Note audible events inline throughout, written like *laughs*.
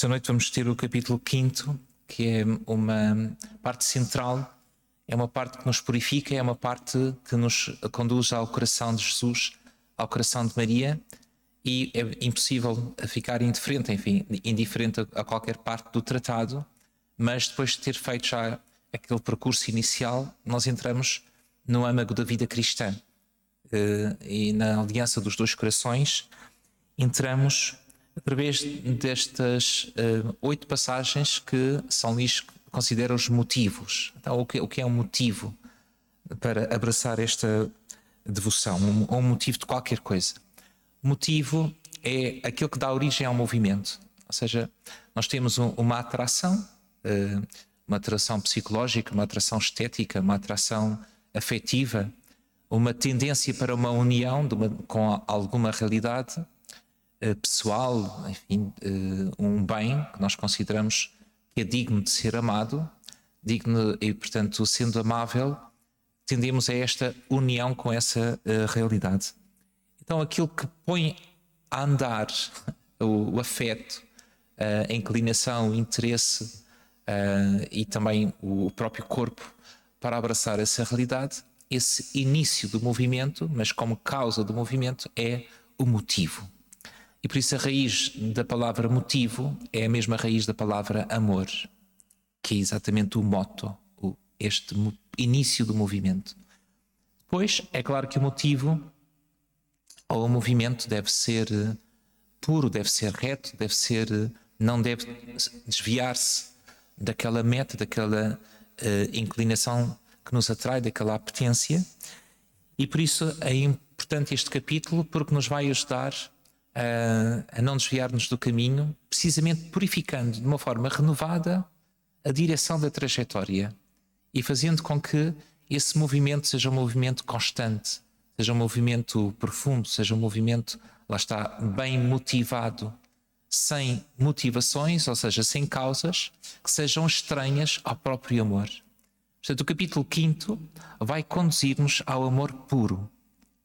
Esta noite vamos ter o capítulo 5, que é uma parte central, é uma parte que nos purifica, é uma parte que nos conduz ao coração de Jesus, ao coração de Maria, e é impossível ficar indiferente, enfim, indiferente a qualquer parte do tratado, mas depois de ter feito já aquele percurso inicial, nós entramos no âmago da vida cristã. Eh, e na aliança dos dois corações, entramos através destas uh, oito passagens que São Luís considera os motivos. Então, o que, o que é um motivo para abraçar esta devoção, um, um motivo de qualquer coisa? Motivo é aquilo que dá origem ao movimento. Ou seja, nós temos um, uma atração, uh, uma atração psicológica, uma atração estética, uma atração afetiva, uma tendência para uma união uma, com alguma realidade pessoal, enfim, uh, um bem que nós consideramos que é digno de ser amado, digno e, portanto, sendo amável, tendemos a esta união com essa uh, realidade. Então, aquilo que põe a andar *laughs* o afeto, a inclinação, o interesse e também o próprio corpo para abraçar essa realidade, esse início do movimento, mas como causa do movimento, é o motivo. E por isso a raiz da palavra motivo é a mesma raiz da palavra amor, que é exatamente o moto, este início do movimento. Depois, é claro que o motivo ou o movimento deve ser eh, puro, deve ser reto, deve ser, eh, não deve desviar-se daquela meta, daquela uh, inclinação que nos atrai, daquela apetência. E por isso é importante este capítulo, porque nos vai ajudar a, a não desviar-nos do caminho, precisamente purificando de uma forma renovada a direção da trajetória e fazendo com que esse movimento seja um movimento constante, seja um movimento profundo, seja um movimento, lá está, bem motivado, sem motivações, ou seja, sem causas que sejam estranhas ao próprio amor. Portanto, o capítulo 5 vai conduzir-nos ao amor puro,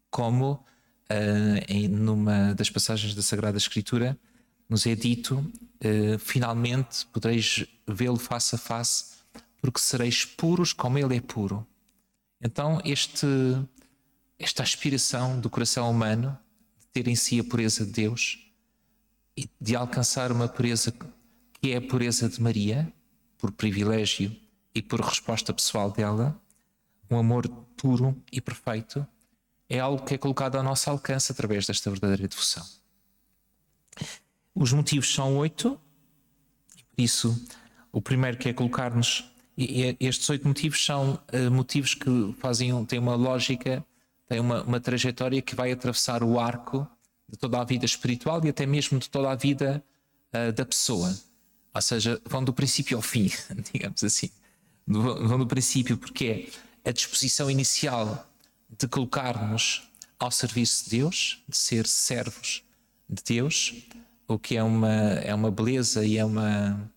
como uh, em numa das passagens da Sagrada Escritura, nos é dito: uh, finalmente podereis vê-lo face a face, porque sereis puros como ele é puro. Então, este, esta aspiração do coração humano de ter em si a pureza de Deus e de alcançar uma pureza que é a pureza de Maria, por privilégio e por resposta pessoal dela, um amor puro e perfeito, é algo que é colocado ao nosso alcance através desta verdadeira devoção. Os motivos são oito, por isso, o primeiro que é colocar-nos. Estes oito motivos são uh, motivos que fazem, têm uma lógica, têm uma, uma trajetória que vai atravessar o arco de toda a vida espiritual e até mesmo de toda a vida uh, da pessoa. Ou seja, vão do princípio ao fim, *laughs* digamos assim. Vão do princípio, porque é a disposição inicial de colocar-nos ao serviço de Deus, de ser servos de Deus, o que é uma, é uma beleza e é uma,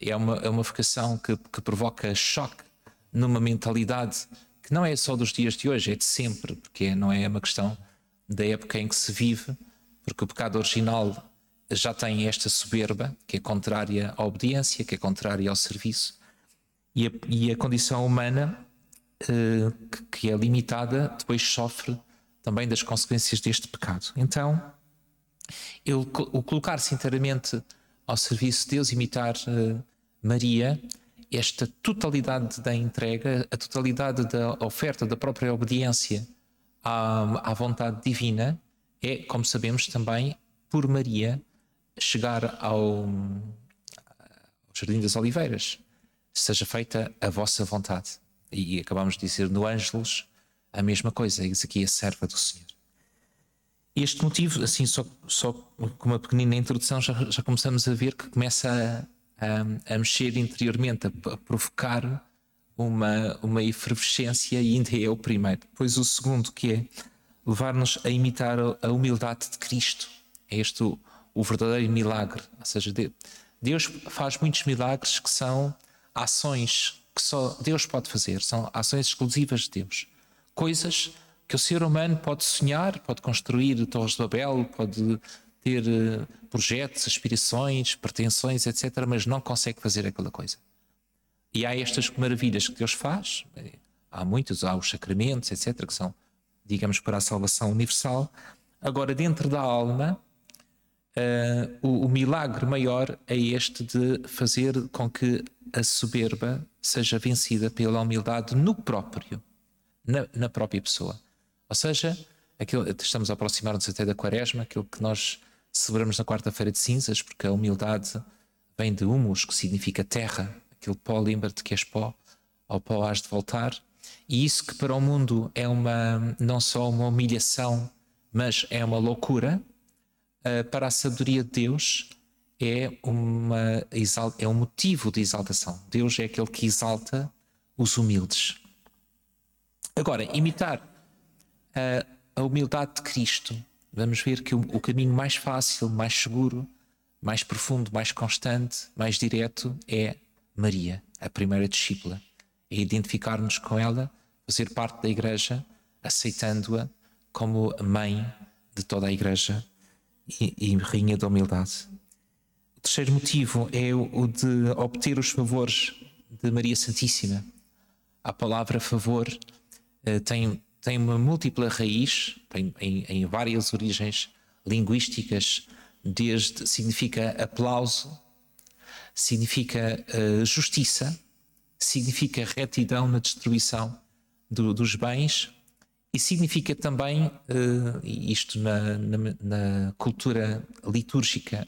é uma, é uma vocação que, que provoca choque numa mentalidade que não é só dos dias de hoje, é de sempre, porque não é uma questão da época em que se vive, porque o pecado original já tem esta soberba, que é contrária à obediência, que é contrária ao serviço, e a, e a condição humana que é limitada, depois sofre também das consequências deste pecado. Então, o colocar-se inteiramente ao serviço de Deus, imitar uh, Maria, esta totalidade da entrega, a totalidade da oferta, da própria obediência à, à vontade divina, é, como sabemos também, por Maria chegar ao, ao Jardim das Oliveiras. Seja feita a vossa vontade. E acabamos de dizer no Ângelos a mesma coisa, eis aqui a serva do Senhor. Este motivo, assim, só, só com uma pequenina introdução, já, já começamos a ver que começa a, a, a mexer interiormente, a, a, provocar uma, uma efervescência, e ainda é o primeiro. Depois, o segundo, que é levar-nos a imitar a humildade de Cristo. É este o, o verdadeiro milagre. Ou seja, Deus faz muitos milagres que são ações que só Deus pode fazer, são ações exclusivas de Deus. Coisas que o ser humano pode sonhar, pode construir torres de Babel, pode ter uh, projetos, aspirações, pretensões, etc., mas não consegue fazer aquela coisa. E há estas maravilhas que Deus faz, há muitos, há os sacramentos, etc., que são, digamos, para a salvação universal. Agora, dentro da alma, uh, o, o milagre maior é este de fazer com que a soberba seja vencida pela humildade no próprio, na, na própria pessoa. Ou seja, aquilo, estamos a aproximar-nos até da quaresma, aquilo que nós celebramos na quarta-feira de cinzas, porque a humildade vem de humus, que significa terra, aquele pó, lembra-te que és pó, ao pó has de voltar. E isso que para o mundo é uma não só uma humilhação, mas é uma loucura, para a sabedoria de Deus é, uma, é um motivo de exaltação. Deus é aquele que exalta os humildes. Agora, imitar a, a humildade de Cristo, vamos ver que o, o caminho mais fácil, mais seguro, mais profundo, mais constante, mais direto é Maria, a primeira discípula. É identificar-nos com ela, fazer parte da Igreja, aceitando-a como mãe de toda a Igreja e, e rainha da humildade. O terceiro motivo é o de obter os favores de Maria Santíssima. A palavra favor eh, tem, tem uma múltipla raiz, tem em, em várias origens linguísticas, desde significa aplauso, significa uh, justiça, significa retidão na distribuição do, dos bens e significa também, uh, isto na, na, na, cultura litúrgica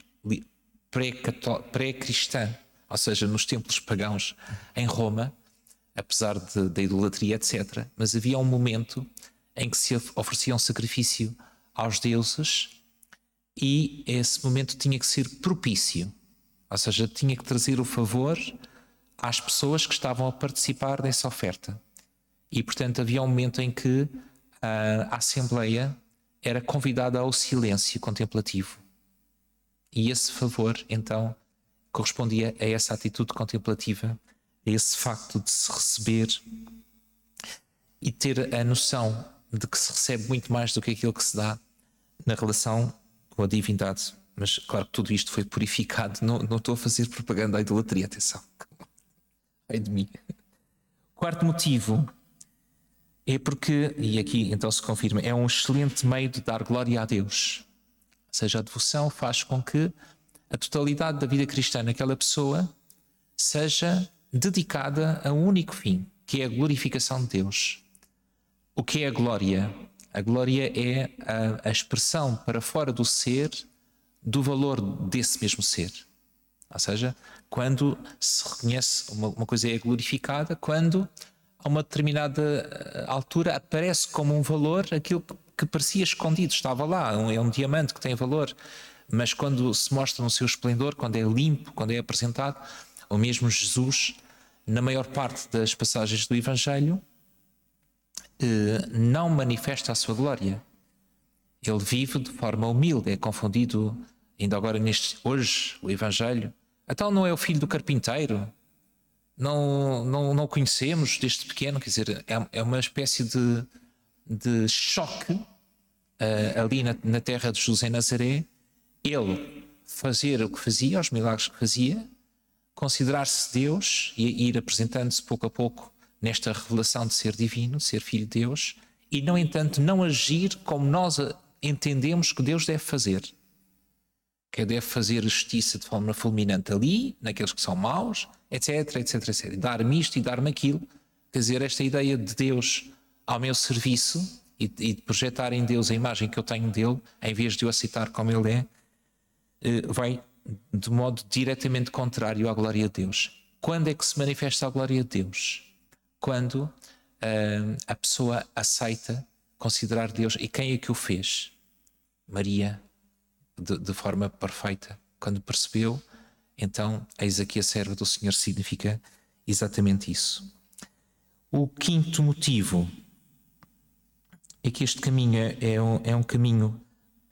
pré-cristã, ou seja, nos templos pagãos em Roma, apesar da idolatria, etc. Mas havia um momento em que se oferecia um sacrifício aos deuses e esse momento tinha que ser propício, ou seja, tinha que trazer o favor às pessoas que estavam a participar dessa oferta. E, portanto, havia um momento em que a Assembleia era convidada ao silêncio contemplativo. E esse favor, então, correspondia a essa atitude contemplativa, a esse facto de se receber e ter a noção de que se recebe muito mais do que aquilo que se dá na relação com a divindade. Mas, claro que tudo isto foi purificado. Não, não estou a fazer propaganda à idolatria, atenção. Ai de mim. Quarto motivo é porque, e aqui então se confirma, é um excelente meio de dar glória a Deus. Ou seja, a devoção faz com que a totalidade da vida cristã naquela pessoa seja dedicada a um único fim, que é a glorificação de Deus. O que é a glória? A glória é a, a expressão para fora do ser do valor desse mesmo ser. Ou seja, quando se reconhece uma, uma coisa é glorificada, quando a uma determinada eh, altura aparece como um valor aquilo que parecia escondido, estava lá, é um diamante que tem valor, mas quando se mostra no seu esplendor, quando é limpo, quando é apresentado, o mesmo Jesus, na maior parte das passagens do Evangelho, eh, não manifesta a sua glória. Ele vive de forma humilde, é confundido, ainda agora neste, hoje, o Evangelho. Então não é o filho do carpinteiro, não, não, não conhecemos desde pequeno, quer dizer, é, é uma espécie de, de choque uh, ali na, na, terra de José Nazaré, ele fazer o que fazia, os milagres que fazia, considerar-se Deus e ir apresentando-se pouco a pouco nesta revelação de ser divino, ser filho de Deus, e, no entanto, não agir como nós entendemos que Deus deve fazer que deve fazer justiça de forma fulminante ali, naqueles que são maus, etc, etc, etc. Dar-me isto e dar-me aquilo. Quer dizer, esta ideia de Deus ao meu serviço e, e, de projetar em Deus a imagem que eu tenho dele, em vez de o aceitar como ele é, eh, vai de modo diretamente contrário à glória de Deus. Quando é que se manifesta a glória de Deus? Quando uh, a pessoa aceita considerar Deus. E quem é que o fez? Maria, de, de forma perfeita. Quando percebeu, então, eis aqui a serva do Senhor significa exatamente isso. O quinto motivo é que este caminho é um, é um caminho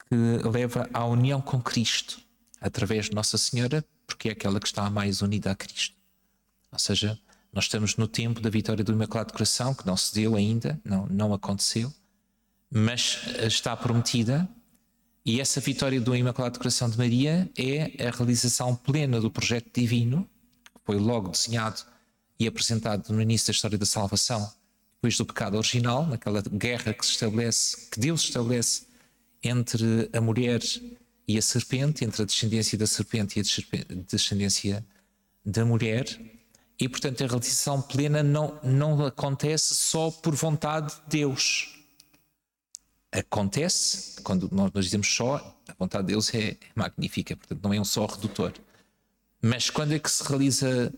que leva à união com Cristo, através de Nossa Senhora, porque é aquela que está mais unida a Cristo. Ou seja, nós estamos no tempo da vitória do Imaculado Coração, que não se deu ainda, não, não aconteceu, mas está prometida E essa vitória do Imaculado Coração de Maria é a realização plena do projeto divino, que foi logo desenhado e apresentado no início da história da salvação, depois do pecado original, naquela guerra que se estabelece, que Deus estabelece entre a mulher e a serpente, entre a descendência da serpente e a descendência da mulher. E, portanto, a realização plena não, não acontece só por vontade de Deus acontece, quando nós, dizemos só, a vontade de Deus é, magnífica, portanto não é um só redutor. Mas quando é que se realiza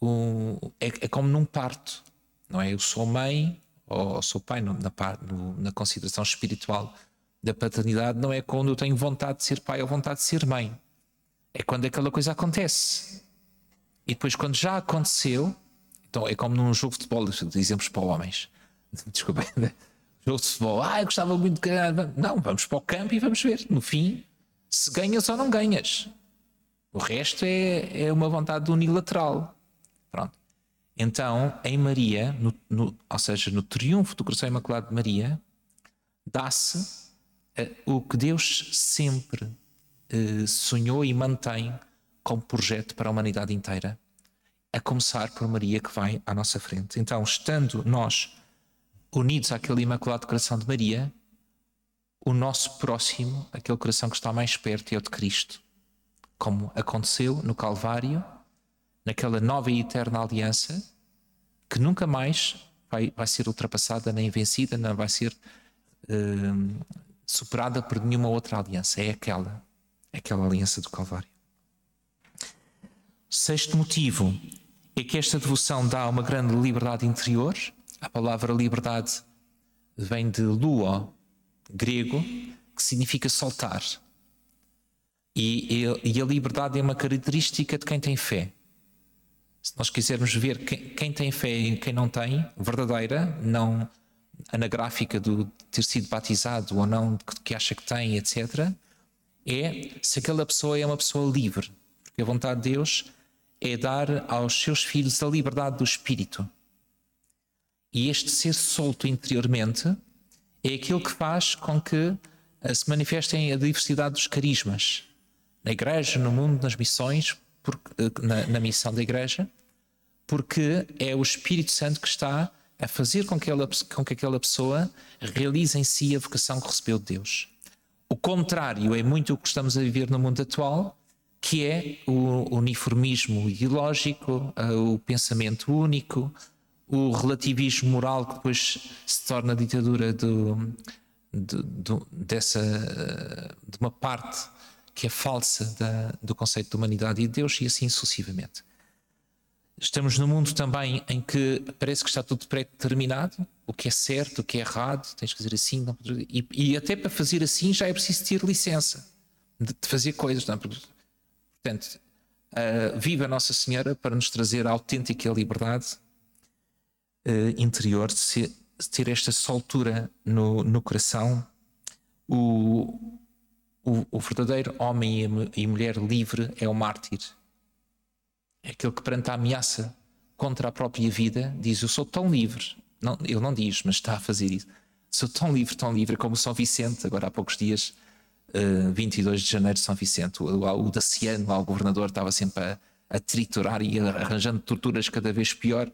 um, é, é, como num parto, não é? Eu sou mãe ou sou pai na, no, na consideração espiritual da paternidade, não é quando eu tenho vontade de ser pai ou vontade de ser mãe. É quando aquela coisa acontece. E depois, quando já aconteceu, então é como num jogo de futebol, dizemos para homens. *laughs* Desculpa, jogo de futebol, ah, eu gostava muito de ganhar. Não, vamos para o campo e vamos ver. No fim, se ganhas ou não ganhas. O resto é, é uma vontade unilateral. Pronto. Então, em Maria, no, no, ou seja, no triunfo do coração imaculado de Maria, dá-se uh, o que Deus sempre uh, sonhou e mantém como projeto para a humanidade inteira, a começar por Maria que vai à nossa frente. Então, estando nós unidos àquele Imaculado Coração de Maria, o nosso próximo, aquele coração que está mais perto, é o de Cristo. Como aconteceu no Calvário, naquela nova e eterna aliança, que nunca mais vai, vai ser ultrapassada nem vencida, não vai ser uh, superada por nenhuma outra aliança. É aquela, é aquela aliança do Calvário. Sexto motivo é que esta devoção dá uma grande liberdade interior a palavra liberdade vem de luo, grego, que significa soltar. E, e, a liberdade é uma característica de quem tem fé. Se nós quisermos ver quem, quem tem fé e quem não tem, verdadeira, não anagráfica do ter sido batizado ou não, que acha que tem, etc., é se aquela pessoa é uma pessoa livre. Porque a vontade de Deus é dar aos seus filhos a liberdade do espírito. E este ser solto interiormente é aquilo que faz com que eh, se manifestem a diversidade dos carismas na igreja, no mundo, nas missões, porque, eh, na, na, missão da igreja, porque é o Espírito Santo que está a fazer com que, ela, com que aquela pessoa realize em si a vocação que recebeu de Deus. O contrário é muito o que estamos a viver no mundo atual, que é o uniformismo ideológico, eh, o pensamento único, o relativismo moral que depois se torna a ditadura do, do, do, dessa, de uma parte que é falsa da, do conceito de humanidade e de Deus e assim sucessivamente. Estamos num mundo também em que parece que está tudo pré-determinado, o que é certo, o que é errado, tens que fazer assim, não, e, e, até para fazer assim já é preciso ter licença de, de fazer coisas. Não? É? Portanto, uh, viva Nossa Senhora para nos trazer a autêntica liberdade uh, interior, de, ter esta soltura no, no coração, o, o, o, verdadeiro homem e, e mulher livre é o mártir. É aquele que, perante a ameaça contra a própria vida, diz: Eu sou tão livre. Não, ele não diz, mas está a fazer isso. Sou tão livre, tão livre, como São Vicente, agora há poucos dias, uh, 22 de janeiro, São Vicente, o, o, o Daciano, lá, o governador, estava sempre a, a triturar e arranjando torturas cada vez pior.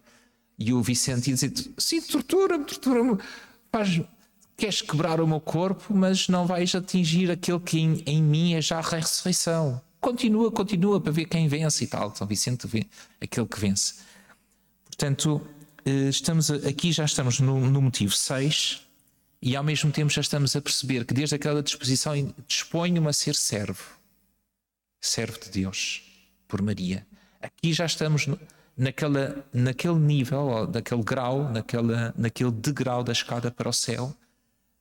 E o Vicente ia dizer: Sim, tortura-me, tortura-me. Queres quebrar o meu corpo, mas não vais atingir aquele que em, em mim é já a ressurreição. Continua, continua para ver quem vence e tal. São Vicente vê aquele que vence. Portanto, eh, estamos aqui já estamos no, no motivo 6 e ao mesmo tempo já estamos a perceber que desde aquela disposição disponho-me a ser servo, servo de Deus por Maria. Aqui já estamos no, naquela, naquele nível, naquele grau, naquela, naquele degrau da escada para o céu,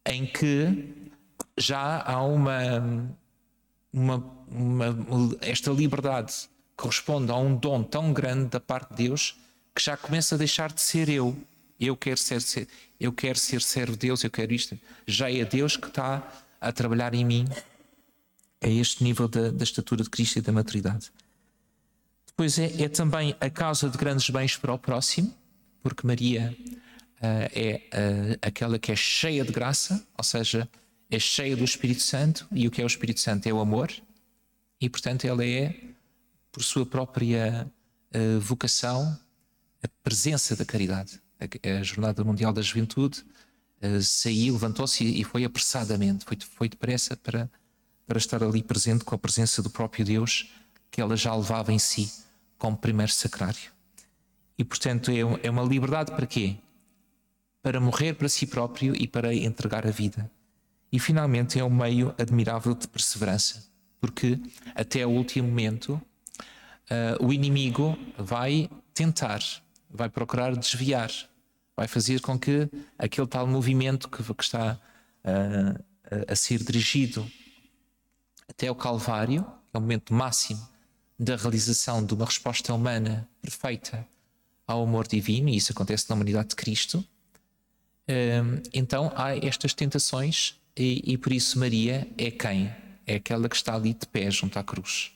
em que já há uma, uma, uma, esta liberdade corresponde a um dom tão grande da parte de Deus que já começa a deixar de ser eu. Eu quero ser, ser eu quero ser servo de Deus, eu quero isto. Já é Deus que está a trabalhar em mim a este nível da, da estatura de Cristo e da maturidade. Depois é, é, também a causa de grandes bens para o próximo, porque Maria uh, é uh, aquela que é cheia de graça, ou seja, é cheia do Espírito Santo, e o que é o Espírito Santo? É o amor, e portanto ela é, por sua própria uh, vocação, a presença da caridade. A, a Jornada Mundial da Juventude saiu, levantou-se e, e foi apressadamente, foi, foi depressa para, para estar ali presente com a presença do próprio Deus que ela já levava em si como primeiro sacrário. E portanto é, é uma liberdade para quê? Para morrer para si próprio e para entregar a vida. E finalmente é um meio admirável de perseverança, porque até o último momento uh, o inimigo vai tentar, vai procurar desviar, vai fazer com que aquele tal movimento que, que está uh, a ser dirigido até o Calvário, que é o momento máximo da realização de uma resposta humana perfeita ao amor divino, e isso acontece na humanidade de Cristo, hum, então há estas tentações, e, e por isso Maria é quem? É aquela que está ali de pé junto à cruz.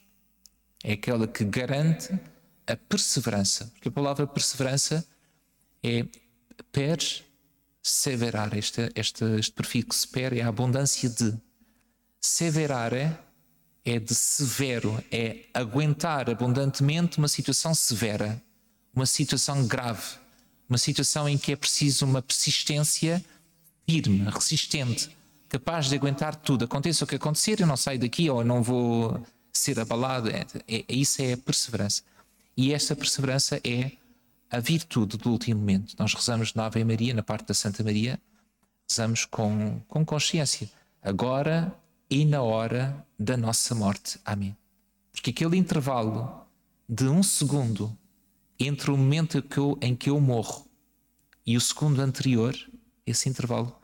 É aquela que garante a perseverança, porque a palavra perseverança é perseverar, este, este, este prefixo per é a abundância de. Severare é de severo, é aguentar abundantemente uma situação severa, uma situação grave, uma situação em que é preciso uma persistência firme, resistente, capaz de aguentar tudo. Aconteça o que acontecer, eu não saio daqui ou não vou ser abalado. É, é, isso é a perseverança. E esta perseverança é a virtude do último momento. Nós rezamos na Ave Maria, na parte da Santa Maria, rezamos com, com consciência. Agora e na hora da nossa morte. Amém. Porque aquele intervalo de um segundo entre o momento em que eu, em que eu morro e o segundo anterior, esse intervalo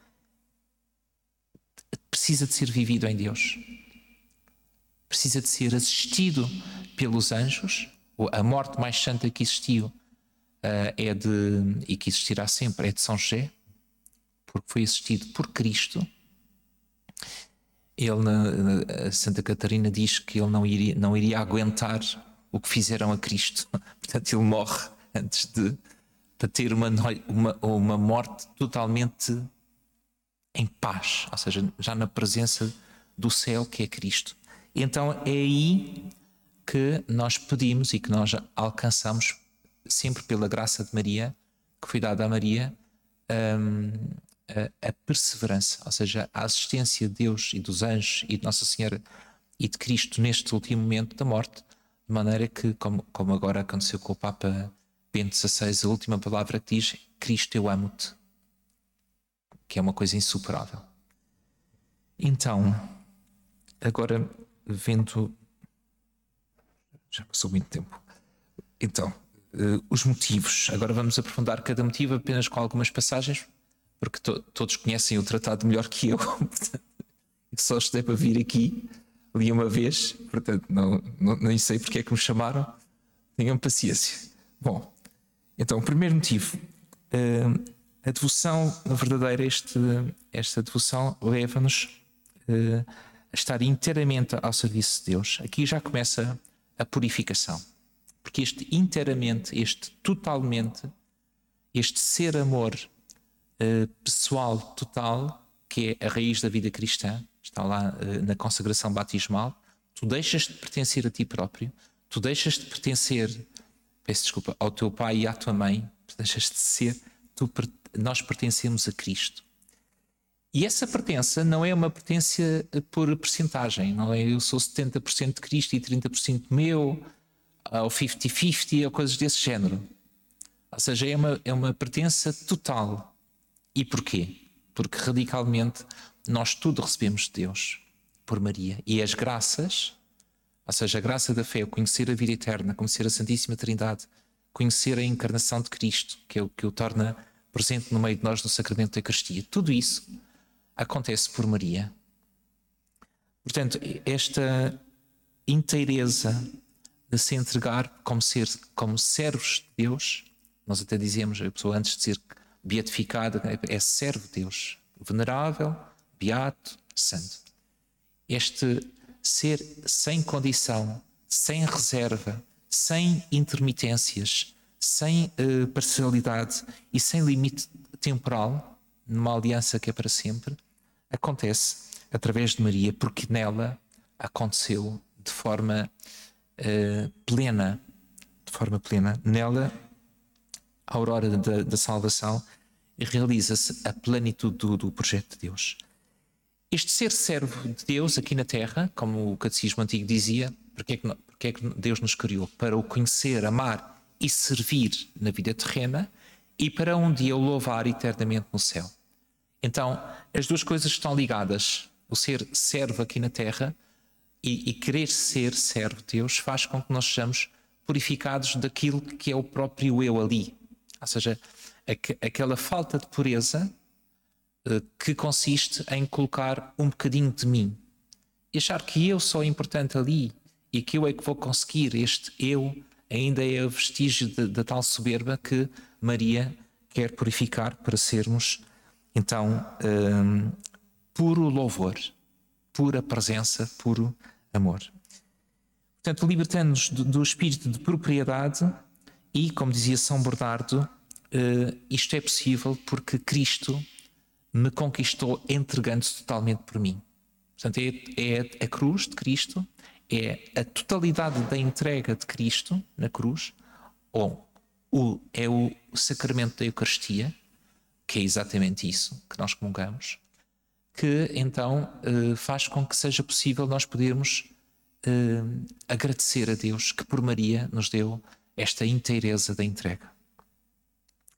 precisa de ser vivido em Deus. Precisa de ser assistido pelos anjos. A morte mais santa que existiu uh, é de, e que existirá sempre, é de São José, porque foi assistido por Cristo ele, na, Santa Catarina, diz que ele não iria, não iria aguentar o que fizeram a Cristo. *laughs* Portanto, ele morre antes de para ter uma, uma, uma morte totalmente em paz, ou seja, já na presença do céu que é Cristo. Então é aí que nós pedimos e que nós alcançamos, sempre pela graça de Maria, que foi dada a Maria, um, a, a, perseverança, ou seja, a assistência de Deus e dos anjos e de Nossa Senhora e de Cristo neste último momento da morte, de maneira que, como, como agora aconteceu com o Papa Bento XVI, a última palavra que diz: Cristo, eu amo-te, que é uma coisa insuperável. Então, agora vendo. Já passou muito tempo. Então, uh, os motivos. Agora vamos aprofundar cada motivo apenas com algumas passagens porque to todos conhecem o tratado melhor que eu. *laughs* Só estou para vir aqui, li uma vez, portanto, não, não, nem sei porque é que me chamaram. Tenham paciência. Bom, então, o primeiro motivo. Uh, a devoção verdadeira, este, esta devoção leva-nos uh, a estar inteiramente ao serviço de Deus. Aqui já começa a purificação. Porque este inteiramente, este totalmente, este ser amor uh, pessoal total, que é a raiz da vida cristã, está lá uh, na consagração batismal. Tu deixas de pertencer a ti próprio, tu deixas de pertencer, peço desculpa, ao teu pai e à tua mãe, deixas de ser, tu, nós pertencemos a Cristo. E essa pertença não é uma pertença eh, por percentagem, não é eu sou 70% de Cristo e 30% meu, ou 50-50, ou coisas desse género. Ou seja, é uma, é uma pertença total. E porquê? Porque radicalmente nós tudo recebemos de Deus por Maria. E as graças, ou seja, a graça da fé, conhecer a vida eterna, conhecer a Santíssima Trindade, conhecer a encarnação de Cristo, que é o que o torna presente no meio de nós no sacramento da Eucaristia, tudo isso acontece por Maria. Portanto, esta inteireza de se entregar como, ser, como servos de Deus, nós até dizemos, a pessoa antes de dizer beatificado, é servo de Deus, venerável, beato, santo. Este ser sem condição, sem reserva, sem intermitências, sem uh, parcialidade e sem limite temporal, numa aliança que é para sempre, acontece através de Maria, porque nela aconteceu de forma uh, plena, de forma plena, nela, a aurora da, da salvação, realiza-se a plenitude do, do projeto de Deus. Este ser servo de Deus aqui na Terra, como o Catecismo Antigo dizia, porque é, que, porque é que Deus nos criou? Para o conhecer, amar e servir na vida terrena e para um dia o louvar eternamente no céu. Então, as duas coisas estão ligadas. O ser servo aqui na Terra e, e querer ser servo de Deus faz com que nós sejamos purificados daquilo que é o próprio eu ali. Ou seja, aquela falta de pureza eh, que consiste em colocar um bocadinho de mim e achar que eu sou importante ali e que eu é que vou conseguir. Este eu ainda é o vestígio da tal soberba que Maria quer purificar para sermos, então, um, puro louvor, pura presença, puro amor. Portanto, libertando-nos do, do, espírito de propriedade e, como dizia São Bernardo, uh, isto é possível porque Cristo me conquistou entregando-se totalmente por mim. Portanto, é, é a cruz de Cristo, é a totalidade da entrega de Cristo na cruz, ou o, é o sacramento da Eucaristia, que é exatamente isso que nós comungamos, que então eh, faz com que seja possível nós podermos eh, agradecer a Deus que por Maria nos deu esta inteireza da entrega.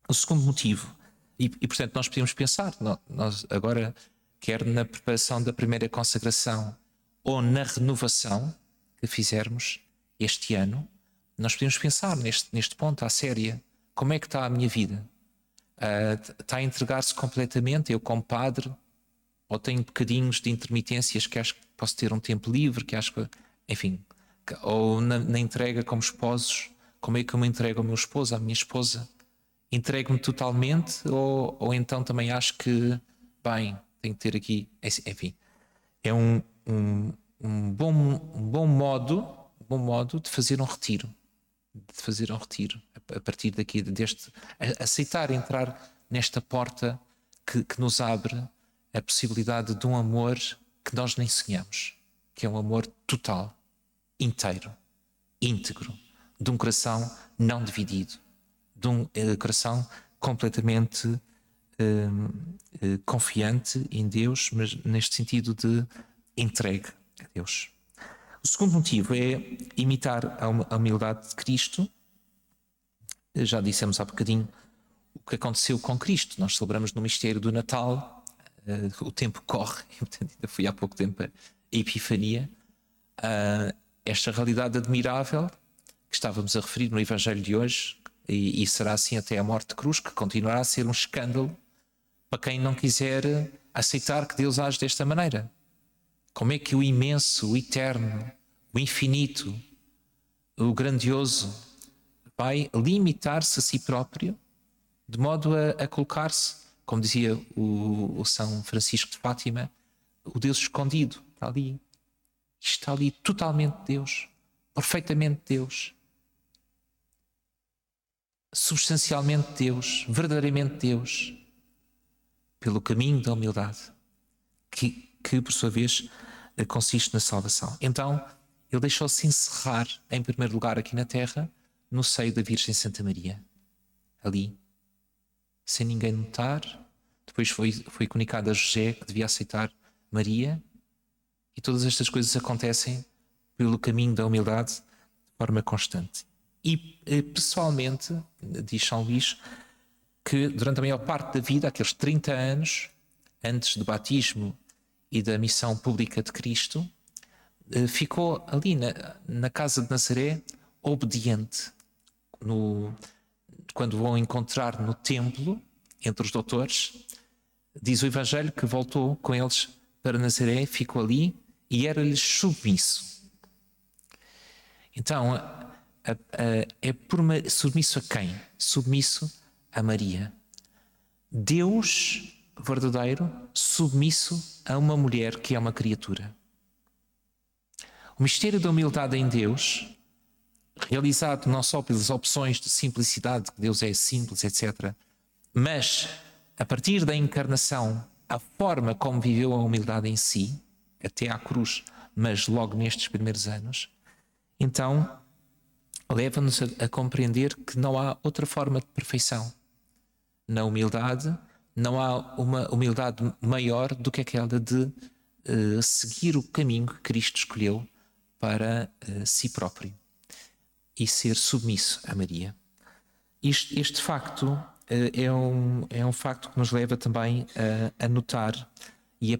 O segundo motivo, e, e portanto nós podemos pensar, nós agora, quer na preparação da primeira consagração ou na renovação que fizermos este ano, nós podemos pensar neste, neste ponto, à séria, como é que está a minha vida? Uh, está a entregar-se completamente, eu como padre, ou tenho bocadinhos de intermitências que acho que posso ter um tempo livre, que acho que, enfim, ou na, na entrega como esposos, como é que eu me entrego ao meu esposo, à minha esposa? Entrego-me totalmente, ou, ou então também acho que, bem, tenho que ter aqui, enfim, é um, um um bom, um bom modo, um bom modo de fazer um retiro, de fazer um retiro a partir daqui deste aceitar entrar nesta porta que, que nos abre a possibilidade de um amor que nós nem sonhamos, que é um amor total, inteiro, íntegro, de um coração não dividido, de um eh, coração completamente eh, eh, confiante em Deus, mas neste sentido de entregue a Deus. O segundo motivo é imitar a humildade de Cristo. Já dissemos há bocadinho o que aconteceu com Cristo. Nós celebramos no mistério do Natal, uh, o tempo corre, *laughs* ainda fui há pouco tempo a Epifania. Uh, esta realidade admirável que estávamos a referir no Evangelho de hoje, e, e será assim até a morte de cruz, que continuará a ser um escândalo para quem não quiser aceitar que Deus age desta maneira. Como é que o imenso, o eterno, o infinito, o grandioso vai limitar-se a si próprio de modo a, a colocar-se, como dizia o, o, São Francisco de Fátima, o Deus escondido, está ali. Está ali totalmente Deus, perfeitamente Deus, substancialmente Deus, verdadeiramente Deus, pelo caminho da humildade, que, que por sua vez consiste na salvação. Então, ele deixou-se encerrar, em primeiro lugar, aqui na terra, no seio da Virgem Santa Maria. Ali, sem ninguém notar. Depois foi, foi comunicado a José que devia aceitar Maria. E todas estas coisas acontecem pelo caminho da humildade de forma constante. E eh, pessoalmente, diz São Luís, que durante a maior parte da vida, aqueles 30 anos, antes do batismo e da missão pública de Cristo, eh, ficou ali na, na casa de Nazaré, obediente. No, quando vão encontrar no templo, entre os doutores, diz o Evangelho que voltou com eles para Nazaré, ficou ali e era-lhes submisso. Então, a, a, é por uma, submisso a quem? Submisso a Maria. Deus verdadeiro, submisso a uma mulher que é uma criatura. O mistério da humildade em Deus, realizado não só pelas opções de simplicidade, que Deus é simples, etc., mas a partir da encarnação, a forma como viveu a humildade em si, até à cruz, mas logo nestes primeiros anos, então leva-nos a, a, compreender que não há outra forma de perfeição. Na humildade, não há uma humildade maior do que aquela de uh, seguir o caminho que Cristo escolheu para uh, si próprio e ser submisso a Maria. Este, este facto uh, é, um, é um facto que nos leva também a, a notar e a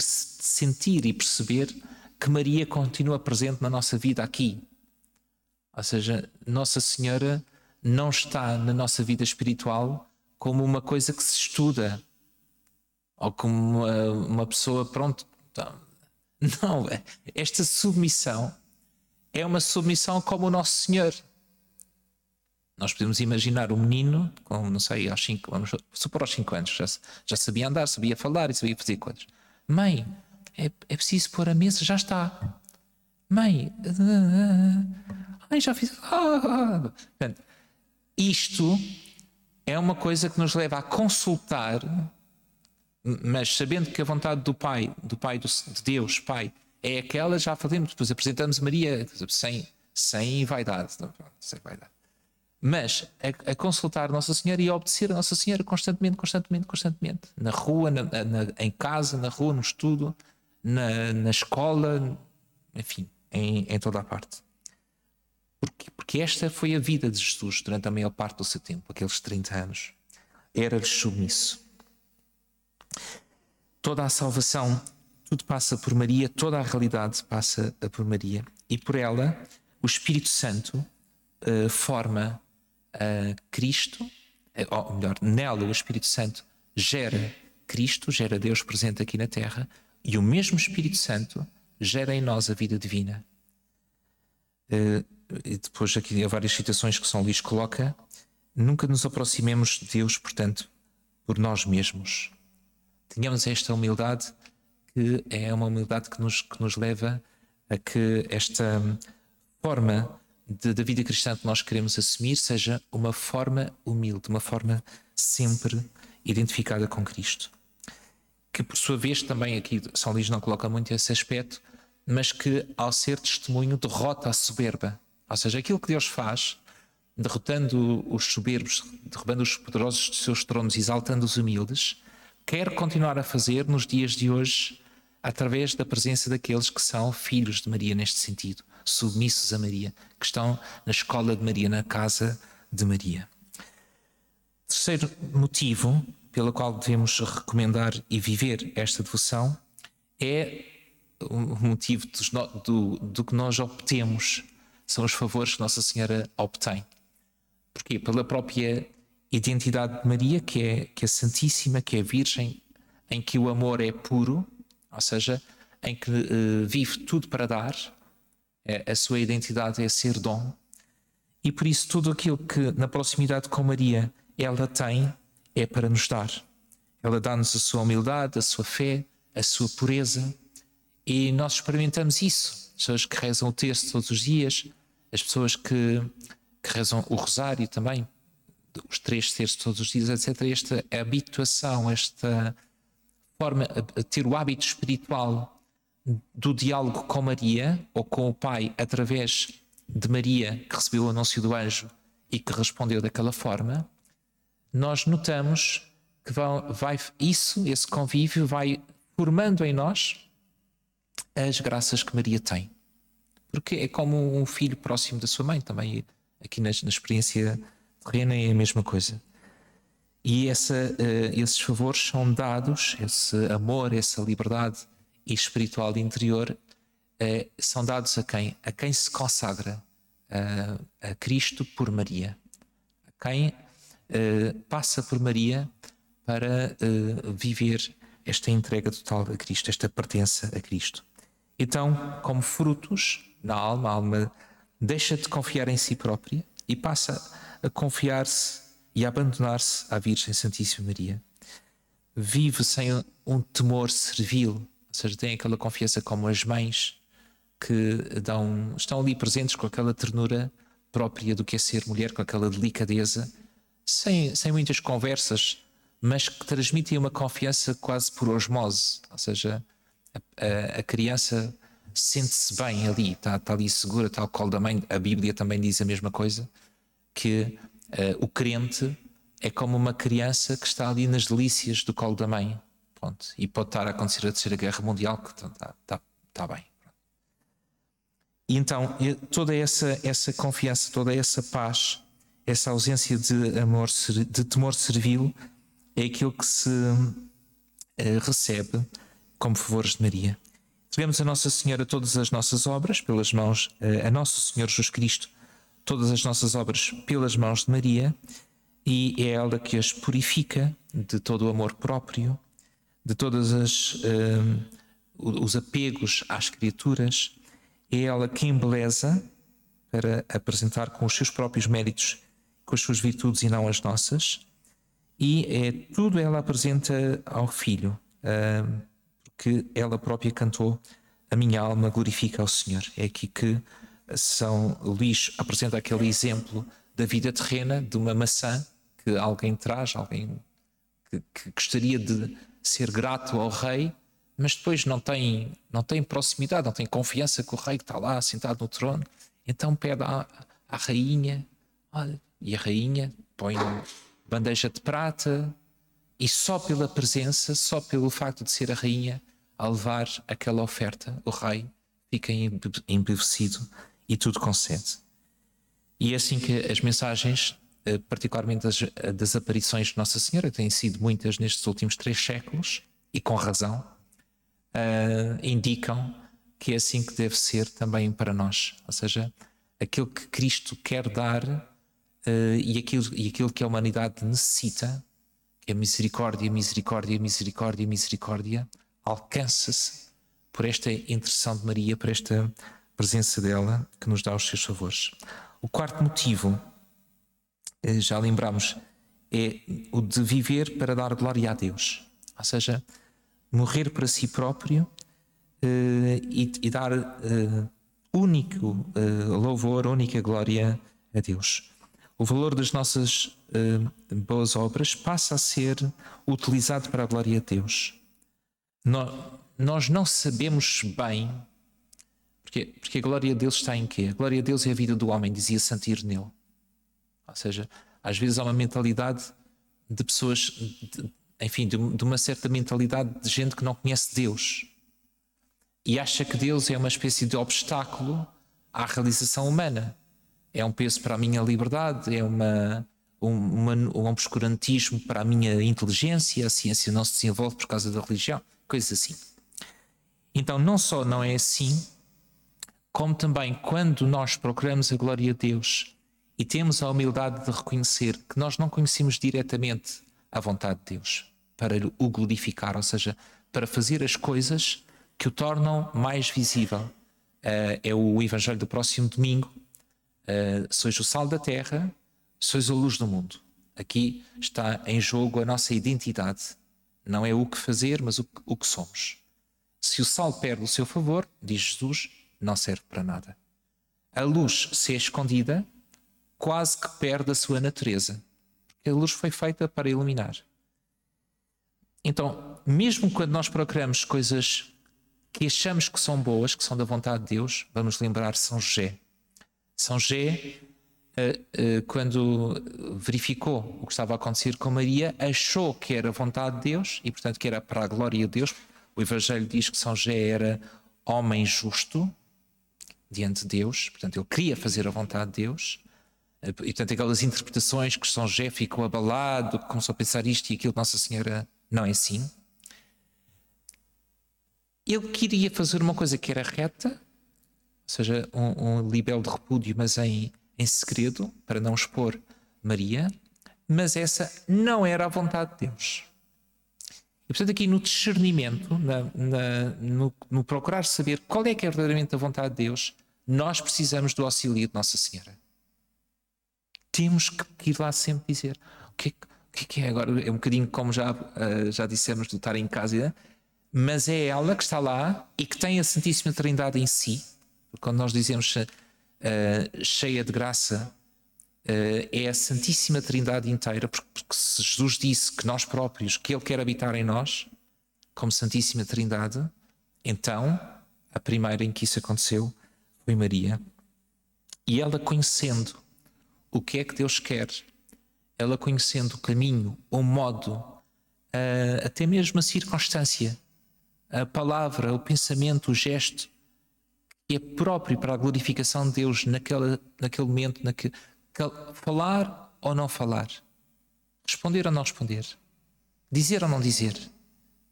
sentir e perceber que Maria continua presente na nossa vida aqui. Ou seja, Nossa Senhora não está na nossa vida espiritual como uma coisa que se estuda ou como uma, uma pessoa, pronto. Tá. Não, esta submissão é uma submissão como o Nosso Senhor. Nós podemos imaginar um menino, com, não sei, aos 5, vamos supor aos 5 anos, já, já sabia andar, sabia falar e sabia fazer coisas. Mãe, é, é preciso pôr a mesa, já está. Mãe, ai, já fiz. Portanto, isto é uma coisa que nos leva a consultar, mas sabendo que a vontade do Pai, do Pai de Deus, Pai, é aquela, já falamos, depois apresentamos Maria sem, sem vaidade. Sem vaidade. Mas a, a, consultar Nossa Senhora e a obedecer a Nossa Senhora constantemente, constantemente, constantemente. Na rua, na, na, em casa, na rua, no estudo, na, na escola, enfim, em, em toda a parte. Porquê? Porque esta foi a vida de Jesus durante a maior parte do seu tempo, aqueles 30 anos. Era-lhes submisso. Toda a salvação, tudo passa por Maria, toda a realidade passa por Maria. E por ela, o Espírito Santo uh, forma uh, Cristo, ou melhor, nela o Espírito Santo gera Cristo, gera Deus presente aqui na Terra, e o mesmo Espírito Santo gera em nós a vida divina. Uh, e depois aqui há várias citações que São Luís coloca. Nunca nos aproximemos de Deus, portanto, por nós mesmos. Tenhamos esta humildade, que é uma humildade que nos, que nos leva a que esta forma da vida cristã que nós queremos assumir seja uma forma humilde, uma forma sempre identificada com Cristo que por sua vez também aqui São Luís não coloca muito esse aspecto, mas que ao ser testemunho derrota a soberba. Ou seja, aquilo que Deus faz, derrotando os soberbos, derrubando os poderosos dos seus tronos, exaltando os humildes, quer continuar a fazer nos dias de hoje através da presença daqueles que são filhos de Maria neste sentido, submissos a Maria, que estão na escola de Maria, na casa de Maria. Terceiro motivo pela qual devemos recomendar e viver esta devoção é o motivo do, do, do que nós obtemos, são os favores que Nossa Senhora obtém. Porquê? Pela própria identidade de Maria, que é, que é Santíssima, que é Virgem, em que o amor é puro, ou seja, em que uh, vive tudo para dar, é, a sua identidade é ser dom, e por isso tudo aquilo que na proximidade com Maria ela tem é para nos dar. Ela dá-nos a sua humildade, a sua fé, a sua pureza e nós experimentamos isso. As pessoas que rezam o texto todos os dias, as pessoas que, que rezam o rosário também, os três terços todos os dias, etc. Esta habituação, esta forma ter o hábito espiritual do diálogo com Maria ou com o Pai através de Maria, que recebeu o anúncio do anjo e que respondeu daquela forma, nós notamos que vai, vai, isso, esse convívio, vai formando em nós as graças que Maria tem. Porque é como um filho próximo da sua mãe também. Aqui na, na experiência terrena é a mesma coisa. E essa, uh, esses favores são dados, esse amor, essa liberdade espiritual interior, uh, são dados a quem? A quem se consagra uh, a Cristo por Maria. A quem passa por Maria para viver esta entrega total a Cristo, esta pertença a Cristo. Então, como frutos na alma, a alma deixa de confiar em si própria e passa a confiar-se e a abandonar-se à Virgem Santíssima Maria. Vive sem um temor servil, ou seja, tem aquela confiança como as mães que dão, estão ali presentes com aquela ternura própria do que é ser mulher, com aquela delicadeza sem, sem muitas conversas, mas que transmitem uma confiança quase por osmose, ou seja, A, a criança sente-se bem ali, está, está ali segura, ao colo da mãe. A Bíblia também diz a mesma coisa, que uh, o crente é como uma criança que está ali nas delícias do colo da mãe. Pronto. E pode estar a acontecer a Terceira Guerra Mundial, que está, está, está bem. E então, toda essa, essa confiança, toda essa paz, essa ausência de amor, de temor servil, é aquilo que se uh, recebe como favores de Maria. Tivemos a Nossa Senhora todas as nossas obras pelas mãos, uh, a Nosso Senhor Jesus Cristo, todas as nossas obras pelas mãos de Maria, e é ela que as purifica de todo o amor próprio, de todos uh, os apegos às criaturas, é ela que embeleza para apresentar com os seus próprios méritos, com as suas virtudes e não as nossas, e é tudo ela apresenta ao Filho, uh, porque ela própria cantou: A minha alma glorifica ao Senhor. É aqui que São Luís apresenta aquele exemplo da vida terrena de uma maçã que alguém traz, alguém que, que gostaria de ser grato ao rei, mas depois não tem, não tem proximidade, não tem confiança com o rei que está lá sentado no trono, então pede à, à rainha, olha, e a rainha põe bandeja de prata, e só pela presença, só pelo facto de ser a rainha a levar aquela oferta, o rei fica embevecido e tudo concede. E é assim que as mensagens, eh, particularmente das, das aparições de Nossa Senhora, têm sido muitas nestes últimos três séculos, e com razão, uh, indicam que é assim que deve ser também para nós. Ou seja, aquilo que Cristo quer dar uh, e, aquilo, e aquilo que a humanidade necessita, que é misericórdia, misericórdia, misericórdia, misericórdia, alcança-se por esta intercessão de Maria, por esta presença dela que nos dá os seus favores. O quarto motivo, uh, já lembramos, é o de viver para dar glória a Deus. Ou seja, morrer para si próprio uh, e, e, dar uh, único louvor, única glória a Deus. O valor das nossas boas obras passa a ser utilizado para a glória de Deus. Nós, não sabemos bem, porque, porque a glória de Deus está em quê? A glória de Deus é a vida do homem, dizia Santo Ireneu. Ou seja, às vezes há uma mentalidade de pessoas, de, enfim, de, de uma certa mentalidade de gente que não conhece Deus e acha que Deus é uma espécie de obstáculo à realização humana. É um peso para a minha liberdade, é uma, um, uma, um obscurantismo para a minha inteligência, a ciência não se desenvolve por causa da religião, coisas assim. Então, não só não é assim, como também quando nós procuramos a glória de Deus e temos a humildade de reconhecer que nós não conhecemos diretamente a vontade de Deus, para o glorificar, ou seja, para fazer as coisas que o tornam mais visível. Uh, é o Evangelho do próximo domingo. Uh, sois o sal da terra, sois a luz do mundo. Aqui está em jogo a nossa identidade. Não é o que fazer, mas o, o que somos. Se o sal perde o seu favor, diz Jesus, não serve para nada. A luz, se é escondida, quase que perde a sua natureza. Porque a luz foi feita para iluminar. Então, mesmo quando nós procuramos coisas que achamos que são boas, que são da vontade de Deus, vamos lembrar São José. São José, quando verificou o que estava a acontecer com Maria, achou que era vontade de Deus e, portanto, que era para a glória de Deus. O Evangelho diz que São José era homem justo diante de Deus, portanto, ele queria fazer a vontade de Deus. Eh, e, portanto, aquelas interpretações que São José ficou abalado, começou a pensar isto e aquilo, Nossa Senhora não é assim. Ele queria fazer uma coisa que era reta, ou seja, um, um libelo de repúdio, mas em, em segredo, para não expor Maria, mas essa não era a vontade de Deus. E portanto, aqui no discernimento, na, na, no, no, procurar saber qual é que é verdadeiramente a vontade de Deus, nós precisamos do auxílio de Nossa Senhora. Temos que ir lá sempre dizer o que é que o que, é que é agora? É um bocadinho como já, uh, já dissemos do estar em casa, mas é ela que está lá e que tem a Santíssima Trindade em si. Quando nós dizemos uh, cheia de graça, uh, é a Santíssima Trindade inteira, porque, porque se Jesus disse que nós próprios, que Ele quer habitar em nós, como Santíssima Trindade, Então, a primeira em que isso aconteceu foi Maria. E ela conhecendo o que é que Deus quer, ela conhecendo o caminho, o modo, uh, até mesmo a circunstância, a palavra, o pensamento, o gesto, é próprio para a glorificação de Deus naquela, naquele momento, naquele, falar ou não falar, responder ou não responder, dizer ou não dizer,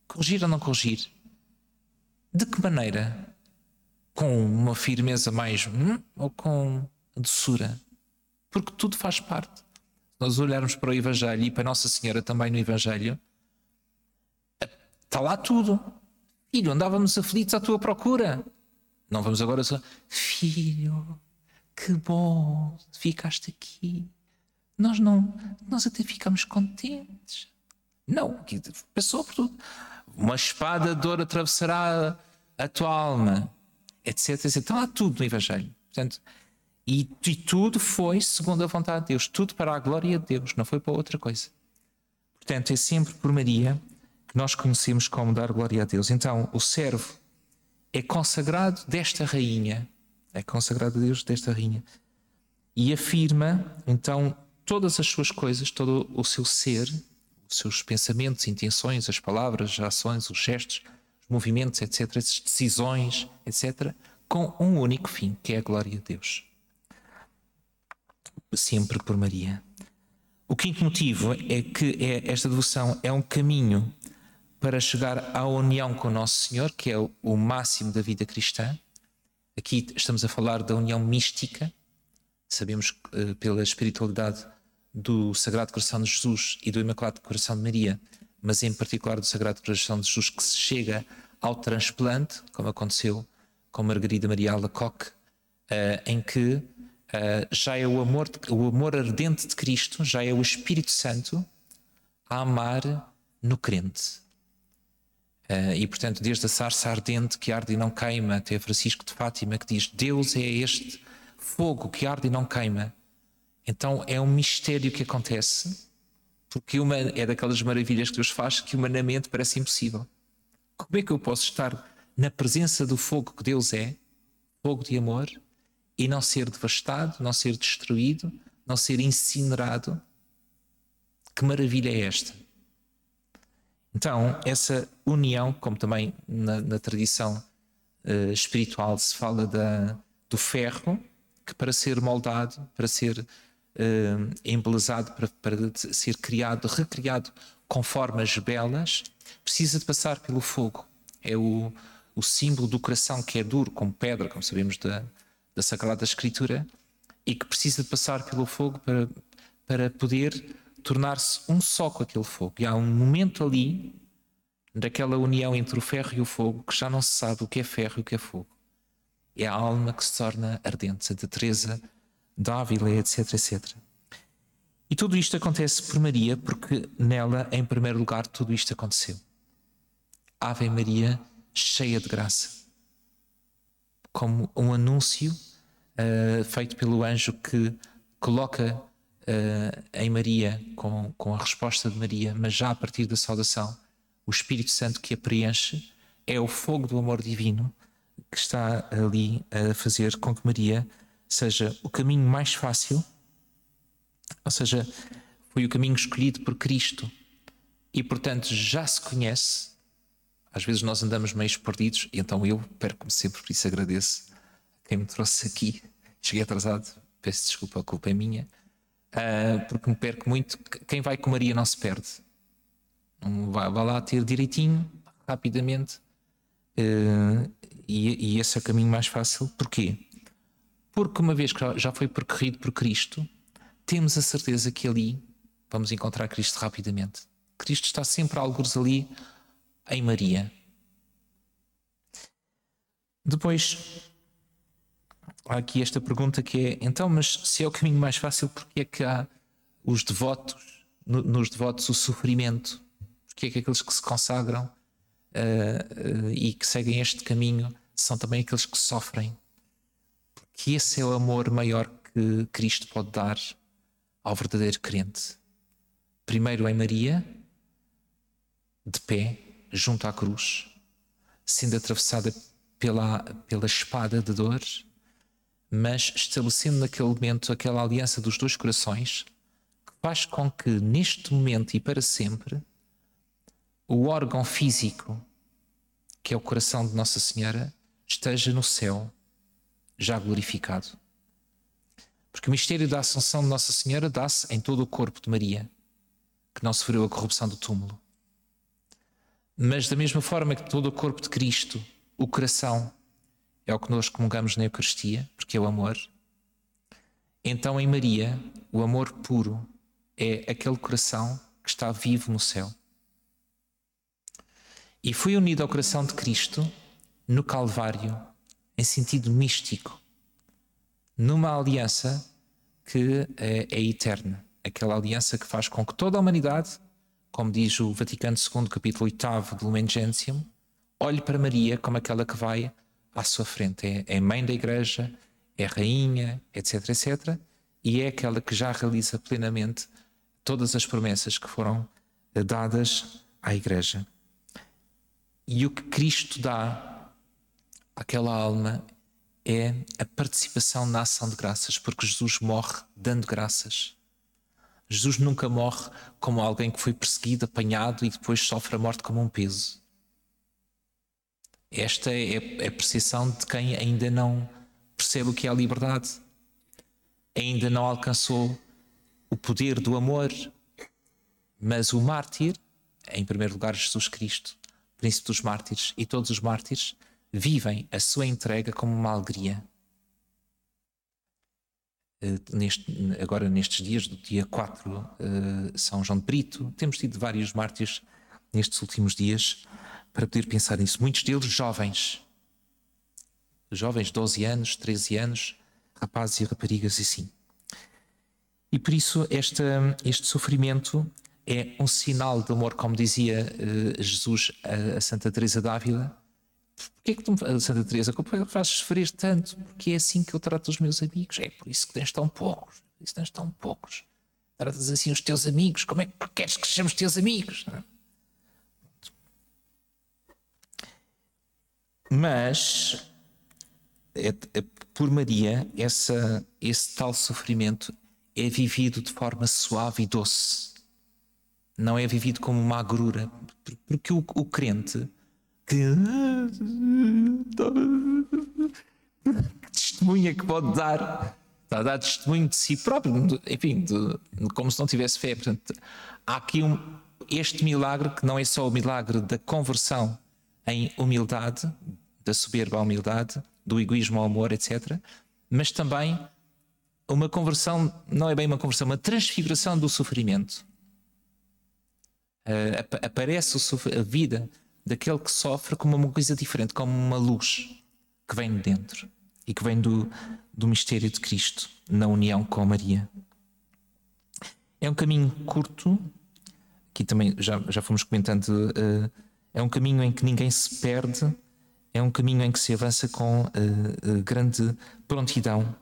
corrigir ou não corrigir. De que maneira? Com uma firmeza mais hum, ou com doçura? Porque tudo faz parte. Se nós olharmos para o Evangelho e para Nossa Senhora também no Evangelho, está lá tudo. Filho, andávamos aflitos à tua procura. Não vamos agora só, filho, que bom, ficaste aqui. Nós não, nós até ficamos contentes. Não, passou por tudo. Uma espada de dor atravessará a tua alma, etc, etc. Então há tudo no Evangelho. Portanto, e, e tudo foi segundo a vontade de Deus, tudo para a glória de Deus, não foi para outra coisa. Portanto, é sempre por Maria que nós conhecemos como dar glória a Deus. Então, o servo é consagrado desta rainha, é consagrado a Deus desta rainha, e afirma, então, todas as suas coisas, todo o seu ser, os seus pensamentos, intenções, as palavras, as ações, os gestos, os movimentos, etc., as decisões, etc., com um único fim, que é a glória de Deus sempre por Maria. O quinto motivo é que é, esta devoção é um caminho para chegar à união com o Nosso Senhor, que é o, máximo da vida cristã. Aqui estamos a falar da união mística. Sabemos uh, pela espiritualidade do Sagrado Coração de Jesus e do Imaculado Coração de Maria, mas em particular do Sagrado Coração de Jesus, que se chega ao transplante, como aconteceu com Margarida Maria Alacoque, uh, em que Uh, já é o amor, o amor ardente de Cristo, já é o Espírito Santo a amar no crente. Uh, e portanto, desde a sarça ardente que arde e não queima, até Francisco de Fátima que diz: Deus é este fogo que arde e não queima. Então é um mistério que acontece, porque uma, é daquelas maravilhas que Deus faz que humanamente parece impossível. Como é que eu posso estar na presença do fogo que Deus é, fogo de amor, e não ser devastado, não ser destruído, não ser incinerado. Que maravilha é esta? Então, essa união, como também na, na tradição uh, espiritual se fala da, do ferro, que para ser moldado, para ser uh, embelezado, para, para ser criado, recriado com formas belas, precisa de passar pelo fogo. É o, o símbolo do coração que é duro, como pedra, como sabemos da, da Sagrada Escritura e que precisa de passar pelo fogo para, para poder tornar-se um só com aquele fogo. E há um momento ali, daquela união entre o ferro e o fogo, que já não se sabe o que é ferro e o que é fogo. É a alma que se torna ardente. Santa Teresa d'Ávila, etc, etc. E tudo isto acontece por Maria, porque nela, em primeiro lugar, tudo isto aconteceu. Ave Maria, cheia de graça como um anúncio uh, feito pelo anjo que coloca uh, em Maria, com, com a resposta de Maria, mas já a partir da saudação, o Espírito Santo que a preenche, é o fogo do amor divino que está ali a fazer com que Maria seja o caminho mais fácil, ou seja, foi o caminho escolhido por Cristo e, portanto, já se conhece às vezes nós andamos meio perdidos e então eu perco-me sempre, por isso agradeço a quem me trouxe aqui. Cheguei atrasado, peço desculpa, a culpa é minha, uh, porque me perco muito. Quem vai com Maria não se perde. Vai, vai lá ter direitinho, rapidamente, uh, e, e esse é o caminho mais fácil. Porquê? Porque uma vez que já foi percorrido por Cristo, temos a certeza que ali vamos encontrar Cristo rapidamente. Cristo está sempre a alguns ali em Maria. Depois, há aqui esta pergunta que é: então, mas se é o caminho mais fácil, porque é que há os devotos, no, nos devotos, o sofrimento? Porque é que aqueles que se consagram uh, uh, e que seguem este caminho são também aqueles que sofrem? Porque esse é o amor maior que Cristo pode dar ao verdadeiro crente. Primeiro em Maria, de pé, junto à cruz, sendo atravessada pela, pela espada de dor, mas estabelecendo naquele momento aquela aliança dos dois corações que faz com que neste momento e para sempre o órgão físico que é o coração de Nossa Senhora esteja no céu já glorificado. Porque o mistério da Assunção de Nossa Senhora dá-se em todo o corpo de Maria, que não sofreu a corrupção do túmulo. Mas da mesma forma que todo o corpo de Cristo, o coração, é o que nós comungamos na Eucaristia, porque é o amor. Então em Maria, o amor puro é aquele coração que está vivo no céu. E foi unido ao coração de Cristo no Calvário, em sentido místico, numa aliança que é, é eterna, aquela aliança que faz com que toda a humanidade, como diz o Vaticano II, capítulo 8 do Lumen Gentium, olhe para Maria como aquela que vai à sua frente. É, é mãe da Igreja, é rainha, etc, etc, e é aquela que já realiza plenamente todas as promessas que foram eh, dadas à Igreja. E o que Cristo dá àquela alma é a participação na ação de graças, porque Jesus morre dando graças. Jesus nunca morre como alguém que foi perseguido, apanhado e depois sofre a morte como um peso. Esta é a percepção de quem ainda não percebe o que é a liberdade, ainda não alcançou o poder do amor. Mas o mártir, em primeiro lugar, Jesus Cristo, príncipe dos mártires, e todos os mártires vivem a sua entrega como uma alegria. Uh, neste, agora, nestes dias, do dia 4, uh, eh, São João de Brito, temos tido vários mártires nestes últimos dias para poder pensar nisso. Muitos deles jovens, jovens, 12 anos, 13 anos, rapazes e raparigas e sim. E por isso este sofrimento é um sinal de amor, como dizia uh, Jesus a, Santa Teresa d'Ávila. Porquê que tu, Santa Teresa, como é que fazes sofrer tanto? Porque é assim que eu trato os meus amigos. É por isso que tens tão poucos. Por isso tens tão poucos. Tratas assim os teus amigos. Como é que queres que sejamos teus amigos? Não? Mas é, é, por Maria, essa, esse tal sofrimento é vivido de forma suave e doce. Não é vivido como uma agrura. Porque o, o crente que, testemunha que pode dar está a dar testemunho de si próprio, enfim, de, como se não tivesse fé. Portanto, há aqui um, este milagre que não é só o milagre da conversão em humildade, da soberba à humildade, do egoísmo ao amor, etc. Mas também uma conversão, não é bem uma conversão, uma transfiguração do sofrimento. Uh, aparece a vida daquele que sofre como uma coisa diferente, como uma luz que vem de dentro e que vem do, do mistério de Cristo na união com Maria. É um caminho curto, aqui também já, já fomos comentando, uh, é um caminho em que ninguém se perde é um caminho em que se avança com uh, grande prontidão,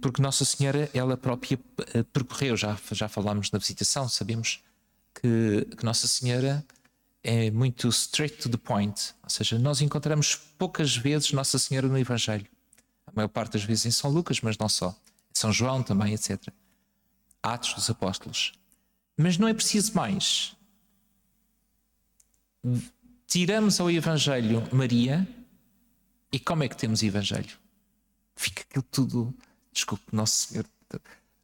porque Nossa Senhora, ela própria uh, percorreu, já, já falámos na visitação, sabemos que, que, Nossa Senhora é muito straight to the point, ou seja, nós encontramos poucas vezes Nossa Senhora no Evangelho, a maior parte das vezes em São Lucas, mas não só, São João também, etc. Atos dos Apóstolos. Mas não é preciso mais tiramos ao Evangelho Maria e como é que temos Evangelho? Fica aquilo tudo. Desculpe, Nosso Senhor,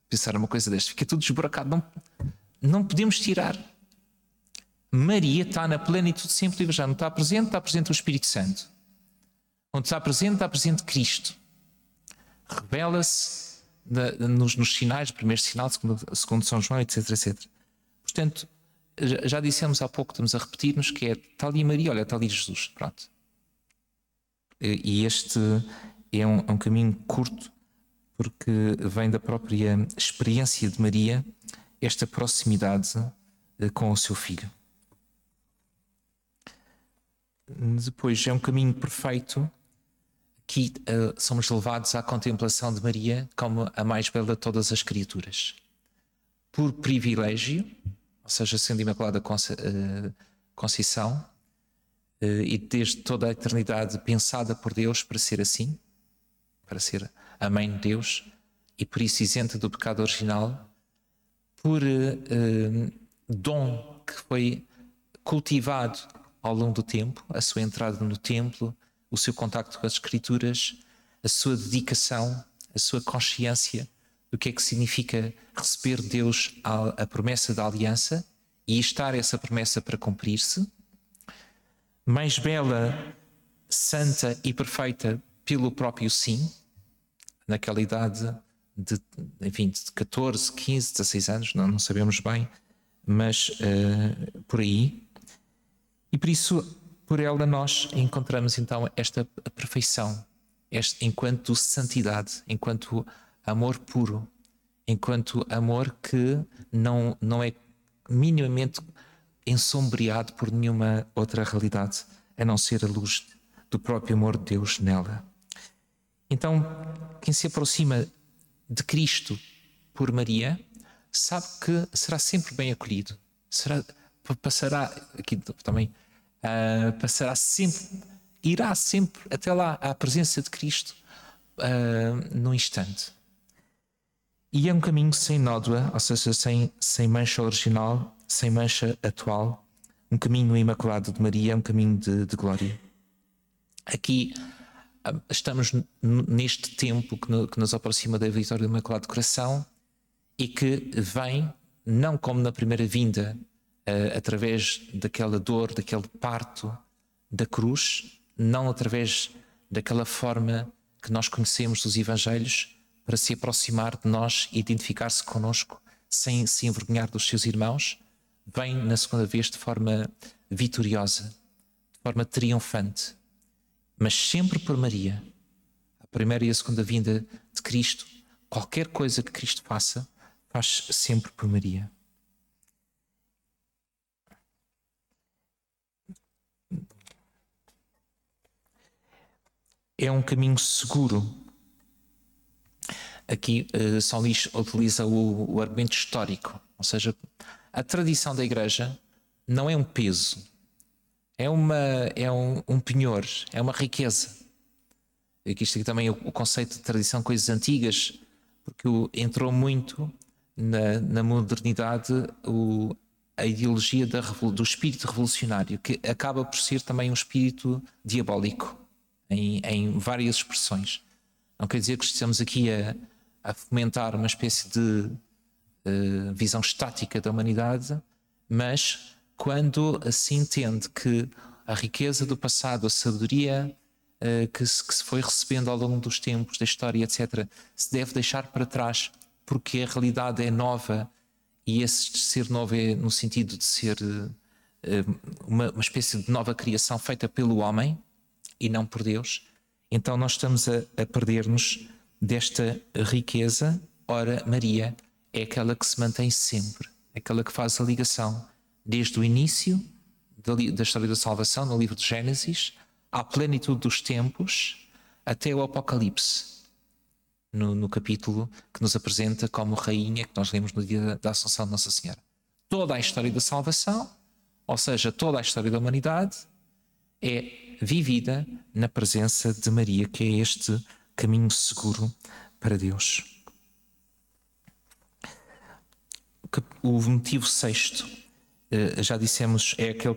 pensar uma coisa desta, fica tudo desburacado. Não, não podemos tirar. Maria está na plenitude sempre do Evangelho. Não está presente, está presente o Espírito Santo. Onde está presente, está presente Cristo. Revela-se nos, nos, sinais, primeiro sinal, segundo, segundo São João, etc, etc. Portanto, já dissemos há pouco, estamos a repetir-nos que é tal e Maria, olha, tal e Jesus. Pronto. E este é um, é um caminho curto, porque vem da própria experiência de Maria esta proximidade eh, com o seu filho. Depois é um caminho perfeito que uh, somos levados à contemplação de Maria como a mais bela de todas as criaturas. Por privilégio, ou seja, sendo Imaculada eh, Conceição, eh, e desde toda a eternidade pensada por Deus para ser assim, para ser a mãe de Deus e por isso isenta do pecado original, por uh, dom que foi cultivado ao longo do tempo, a sua entrada no templo, o seu contacto com as Escrituras, a sua dedicação, a sua consciência do que é que significa receber Deus a, a promessa da aliança e estar essa promessa para cumprir-se. Mais bela, santa e perfeita pelo próprio sim, naquela idade de, enfim, de 14, 15, 16 anos, não, não sabemos bem, mas uh, por aí. E por isso, por ela, nós encontramos então esta perfeição, este, enquanto santidade, enquanto amor puro, enquanto amor que não, não é minimamente ensombreado por nenhuma outra realidade, a não ser a luz do próprio amor de Deus nela. Então, quem se aproxima de Cristo por Maria, sabe que será sempre bem acolhido. Será, passará, aqui também, uh, passará sempre, irá sempre até lá à presença de Cristo uh, num instante. E é um caminho sem nódoa, ou seja, sem, sem mancha original, sem mancha atual, um caminho imaculado de Maria, um caminho de, de glória. Aqui ah, estamos neste tempo que, no, que nos aproxima da vitória do Imaculado Coração e que vem, não como na primeira vinda, uh, através daquela dor, daquele parto da cruz, não através daquela forma que nós conhecemos dos Evangelhos, para se aproximar de nós e identificar-se conosco sem se envergonhar dos seus irmãos, vem na segunda vez de forma vitoriosa, de forma triunfante, mas sempre por Maria. A primeira e a segunda vinda de Cristo, qualquer coisa que Cristo faça, faz sempre por Maria. É um caminho seguro aqui uh, São Luís utiliza o, o, argumento histórico, ou seja, a tradição da Igreja não é um peso, é, uma, é um, um penhor, é uma riqueza. Aqui está também o, o, conceito de tradição, coisas antigas, porque o, entrou muito na, na modernidade o, a ideologia da, do espírito revolucionário, que acaba por ser também um espírito diabólico em, em várias expressões. Não quer dizer que estejamos aqui a, a fomentar uma espécie de uh, visão estática da humanidade, mas quando se entende que a riqueza do passado, a sabedoria uh, que, se, que se foi recebendo ao longo dos tempos, da história, etc., se deve deixar para trás porque a realidade é nova e esse ser novo é no sentido de ser uh, uma, uma espécie de nova criação feita pelo homem e não por Deus, então nós estamos a, a perder-nos desta riqueza, ora, Maria é aquela que se mantém sempre, aquela que faz a ligação desde o início da, da história da salvação, no livro de Gênesis, à plenitude dos tempos, até o Apocalipse, no, no, capítulo que nos apresenta como rainha que nós lemos no dia da Assunção de Nossa Senhora. Toda a história da salvação, ou seja, toda a história da humanidade, é vivida na presença de Maria, que é este caminho seguro para Deus. O motivo sexto, eh, já dissemos, é aquele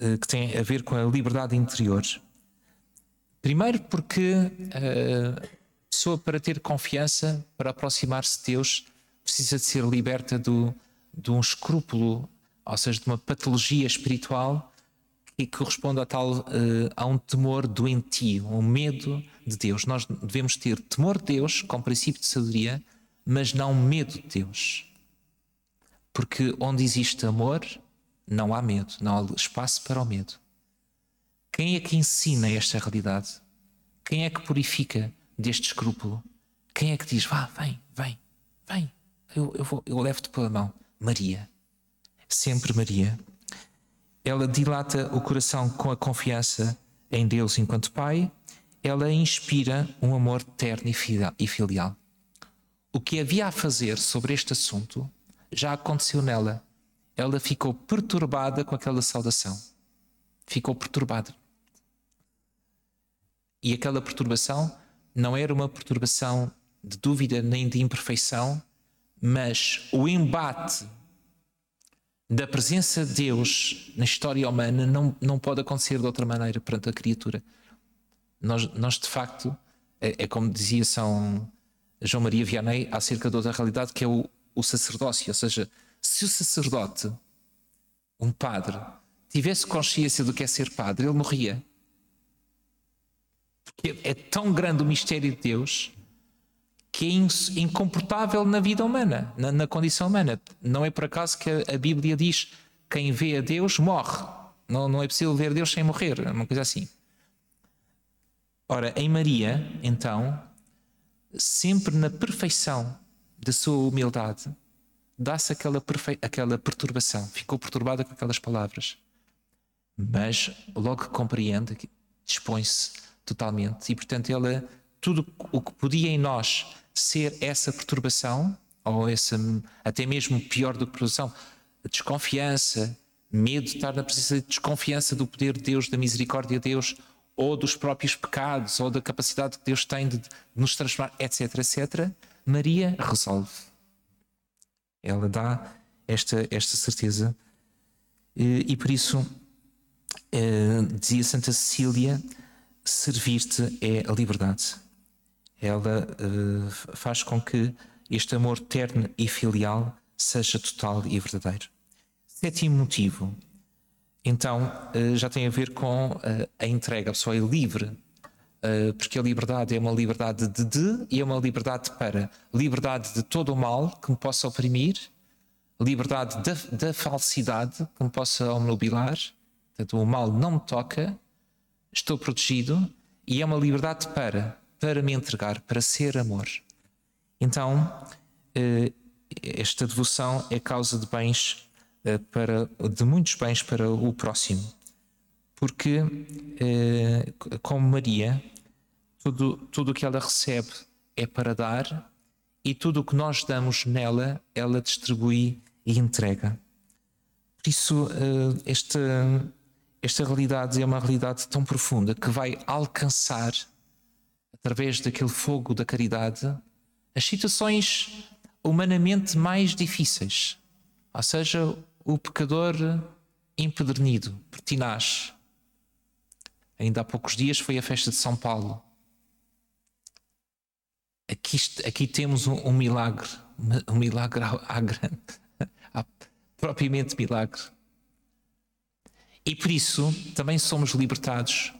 eh, que tem a ver com a liberdade interior. Primeiro, porque eh, a pessoa, para ter confiança, para aproximar-se de Deus, precisa de ser liberta do, de um escrúpulo, ou seja, de uma patologia espiritual e que corresponde a tal uh, a um temor doentio, um medo de Deus. Nós devemos ter temor de Deus com princípio de sabedoria, mas não medo de Deus. Porque onde existe amor, não há medo, não há espaço para o medo. Quem é que ensina esta realidade? Quem é que purifica deste escrúpulo? Quem é que diz, vá, vem, vem, vem, eu, eu, eu levo-te pela mão? Maria. Sempre Maria ela dilata o coração com a confiança em Deus enquanto Pai, ela inspira um amor terno e filial. O que havia a fazer sobre este assunto já aconteceu nela. Ela ficou perturbada com aquela saudação. ficou perturbado. E aquela perturbação não era uma perturbação de dúvida nem de imperfeição, mas o embate da presença de Deus na história humana não, não pode acontecer de outra maneira perante a criatura. Nós, nós de facto, é, é como dizia São João Maria Vianney acerca de outra realidade que é o, o sacerdócio. Ou seja, se o sacerdote, um padre, tivesse consciência do que é ser padre, ele morria. Porque é tão grande o mistério de Deus que é incomportável na vida humana, na, na, condição humana. Não é por acaso que a, a, Bíblia diz quem vê a Deus morre. Não, não é possível ver Deus sem morrer, é uma coisa assim. Ora, em Maria, então, sempre na perfeição da sua humildade, dá-se aquela, aquela perturbação. Ficou perturbada com aquelas palavras. Mas logo compreende, dispõe-se totalmente e, portanto, ela, tudo o que podia em nós ser essa perturbação, ou essa, até mesmo pior do que perturbação, desconfiança, medo de estar na presença de desconfiança do poder de Deus, da misericórdia de Deus, ou dos próprios pecados, ou da capacidade que Deus tem de nos transformar, etc, etc, Maria resolve. Ela dá esta, esta certeza. E, e por isso, eh, dizia Santa Cecília, servir-te é a liberdade ela uh, faz com que este amor terno e filial seja total e verdadeiro. Sétimo motivo, então, uh, já tem a ver com uh, a entrega. A pessoa é livre, porque a liberdade é uma liberdade de, de e é uma liberdade para. Liberdade de todo o mal que me possa oprimir, liberdade da, da falsidade que me possa omnubilar, portanto, o mal não me toca, estou protegido, e é uma liberdade para para me entregar, para ser amor. Então, eh, esta devoção é causa de bens eh, para de muitos bens para o próximo. Porque eh, como Maria, tudo tudo o que ela recebe é para dar e tudo o que nós damos nela, ela distribui e entrega. Por isso, esta, esta realidade é uma realidade tão profunda que vai alcançar através daquele fogo da caridade, as situações humanamente mais difíceis. Ou seja, o pecador empedernido, pertinaz. Ainda há poucos dias foi a festa de São Paulo. Aqui, aqui temos um, um milagre, um milagre à, grande, *laughs* à, propriamente milagre. E por isso também somos libertados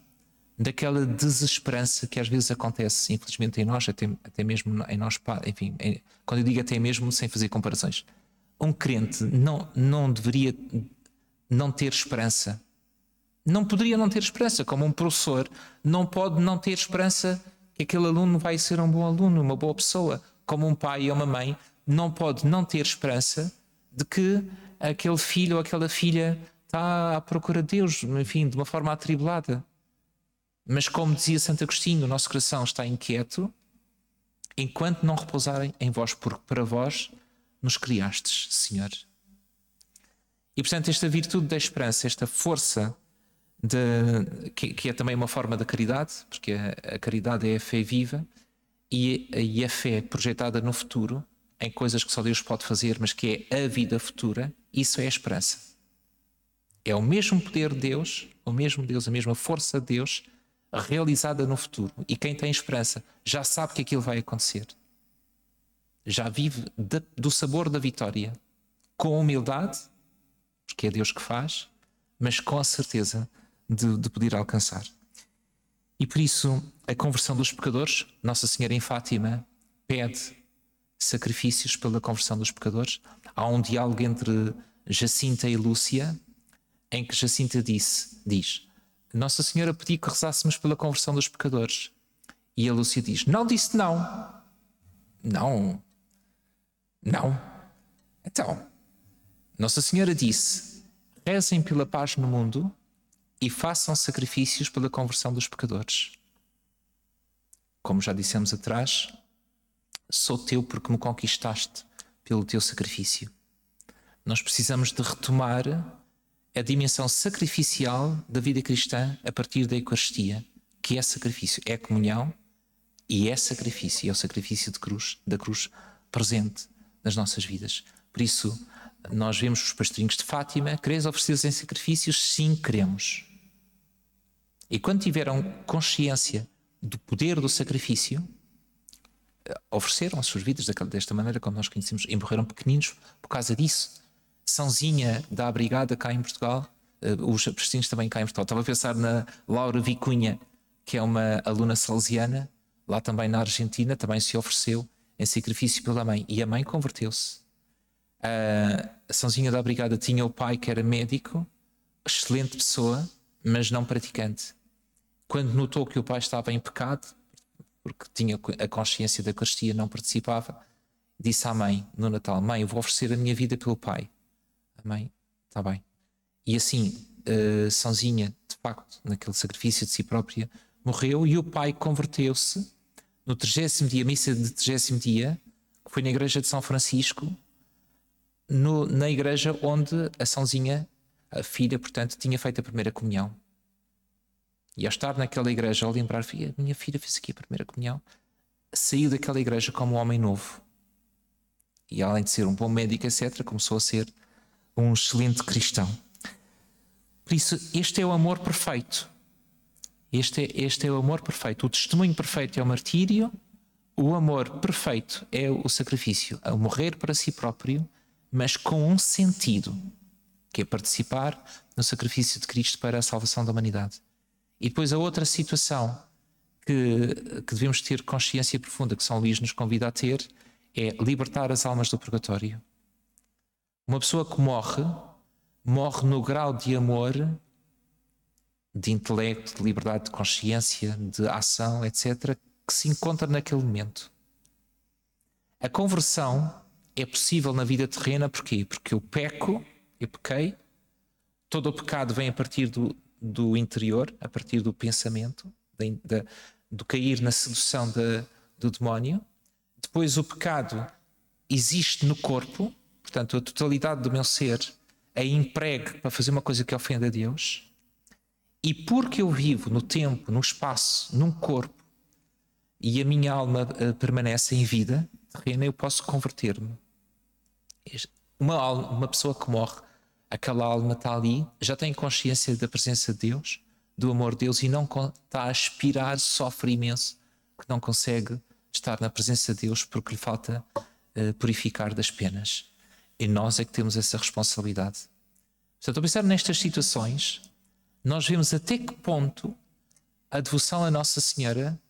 daquela desesperança que às vezes acontece, infelizmente, em nós, até, até mesmo em nós, enfim, em, quando eu digo até mesmo sem fazer comparações. Um crente não, não deveria não ter esperança. Não poderia não ter esperança, como um professor não pode não ter esperança que aquele aluno vai ser um bom aluno, uma boa pessoa. Como um pai ou uma mãe não pode não ter esperança de que aquele filho ou aquela filha está à procura de Deus, enfim, de uma forma atribulada. Mas como dizia Santo Agostinho, o nosso coração está inquieto enquanto não repousarem em vós, porque para vós nos criastes, Senhor. E portanto, esta virtude da esperança, esta força, de, que, que, é também uma forma da caridade, porque a, a caridade é a fé viva e, e a fé projetada no futuro, em coisas que só Deus pode fazer, mas que é a vida futura, isso é a esperança. É o mesmo poder de Deus, o mesmo Deus, a mesma força de Deus realizada no futuro. E quem tem esperança já sabe que aquilo vai acontecer. Já vive de, do sabor da vitória. Com humildade, porque é Deus que faz, mas com a certeza de, de poder alcançar. E por isso, a conversão dos pecadores, Nossa Senhora em Fátima pede sacrifícios pela conversão dos pecadores. Há um diálogo entre Jacinta e Lúcia, em que Jacinta disse, diz: nossa Senhora pediu que rezássemos pela conversão dos pecadores. E a Lúcia diz: Não disse não. Não. Não. Então, Nossa Senhora disse: rezem pela paz no mundo e façam sacrifícios pela conversão dos pecadores. Como já dissemos atrás, sou teu porque me conquistaste pelo teu sacrifício. Nós precisamos de retomar a dimensão sacrificial da vida cristã a partir da Eucaristia, que é sacrifício, é comunhão e é sacrifício, é o sacrifício de cruz, da cruz presente nas nossas vidas. Por isso, nós vemos os pastorinhos de Fátima, quereis oferecer-os em sacrifícios? Sim, queremos. E quando tiveram consciência do poder do sacrifício, eh, ofereceram as suas vidas desta maneira, como nós conhecemos, e morreram pequeninos por causa disso. Sãozinha da Brigada cá em Portugal, uh, os pastorinhos também cá em Portugal. Estava a pensar na Laura Vicunha, que é uma aluna salesiana, lá também na Argentina, também se ofereceu em sacrifício pela mãe. E a mãe converteu-se. Uh, a Sãozinha da Brigada tinha o pai que era médico, excelente pessoa, mas não praticante. Quando notou que o pai estava em pecado, porque tinha a consciência da Eucaristia, não participava, disse à mãe no Natal: Mãe, eu vou oferecer a minha vida pelo pai. Mãe, está bem. E assim, uh, Sãozinha, de facto, naquele sacrifício de si própria, morreu e o pai converteu-se no 30 dia, missa de 30 dia, que foi na igreja de São Francisco, no, na igreja onde a Sãozinha, a filha, portanto, tinha feito a primeira comunhão. E ao estar naquela igreja, ao lembrar, a minha filha fez aqui a primeira comunhão, saiu daquela igreja como um homem novo. E além de ser um bom médico, etc., começou a ser um excelente cristão. Por isso, este é o amor perfeito. Este é, este é o amor perfeito. O testemunho perfeito é o martírio, o amor perfeito é o sacrifício, a morrer para si próprio, mas com um sentido, que é participar no sacrifício de Cristo para a salvação da humanidade. E depois a outra situação que, que devemos ter consciência profunda, que São Luís nos convida a ter, é libertar as almas do purgatório. Uma pessoa que morre, morre no grau de amor de intelecto, de liberdade de consciência, de ação, etc., que se encontra naquele momento. A conversão é possível na vida terrena porquê? Porque eu peco, eu pequei, todo o pecado vem a partir do, do interior, a partir do pensamento, do cair na sedução de, do demónio. Depois o pecado existe no corpo, portanto, a totalidade do meu ser é empregue para fazer uma coisa que ofenda a Deus. E porque eu vivo no tempo, no espaço, num corpo, e a minha alma uh, permanece em vida terrena, eu posso converter-me. Uma, alma, uma pessoa que morre, aquela alma está ali, já tem consciência da presença de Deus, do amor de Deus e não está a aspirar, sofre imenso, que não consegue estar na presença de Deus porque lhe falta uh, purificar das penas. E nós é que temos essa responsabilidade. Portanto, a pensar nestas situações, nós vemos até que ponto a devoção a Nossa Senhora,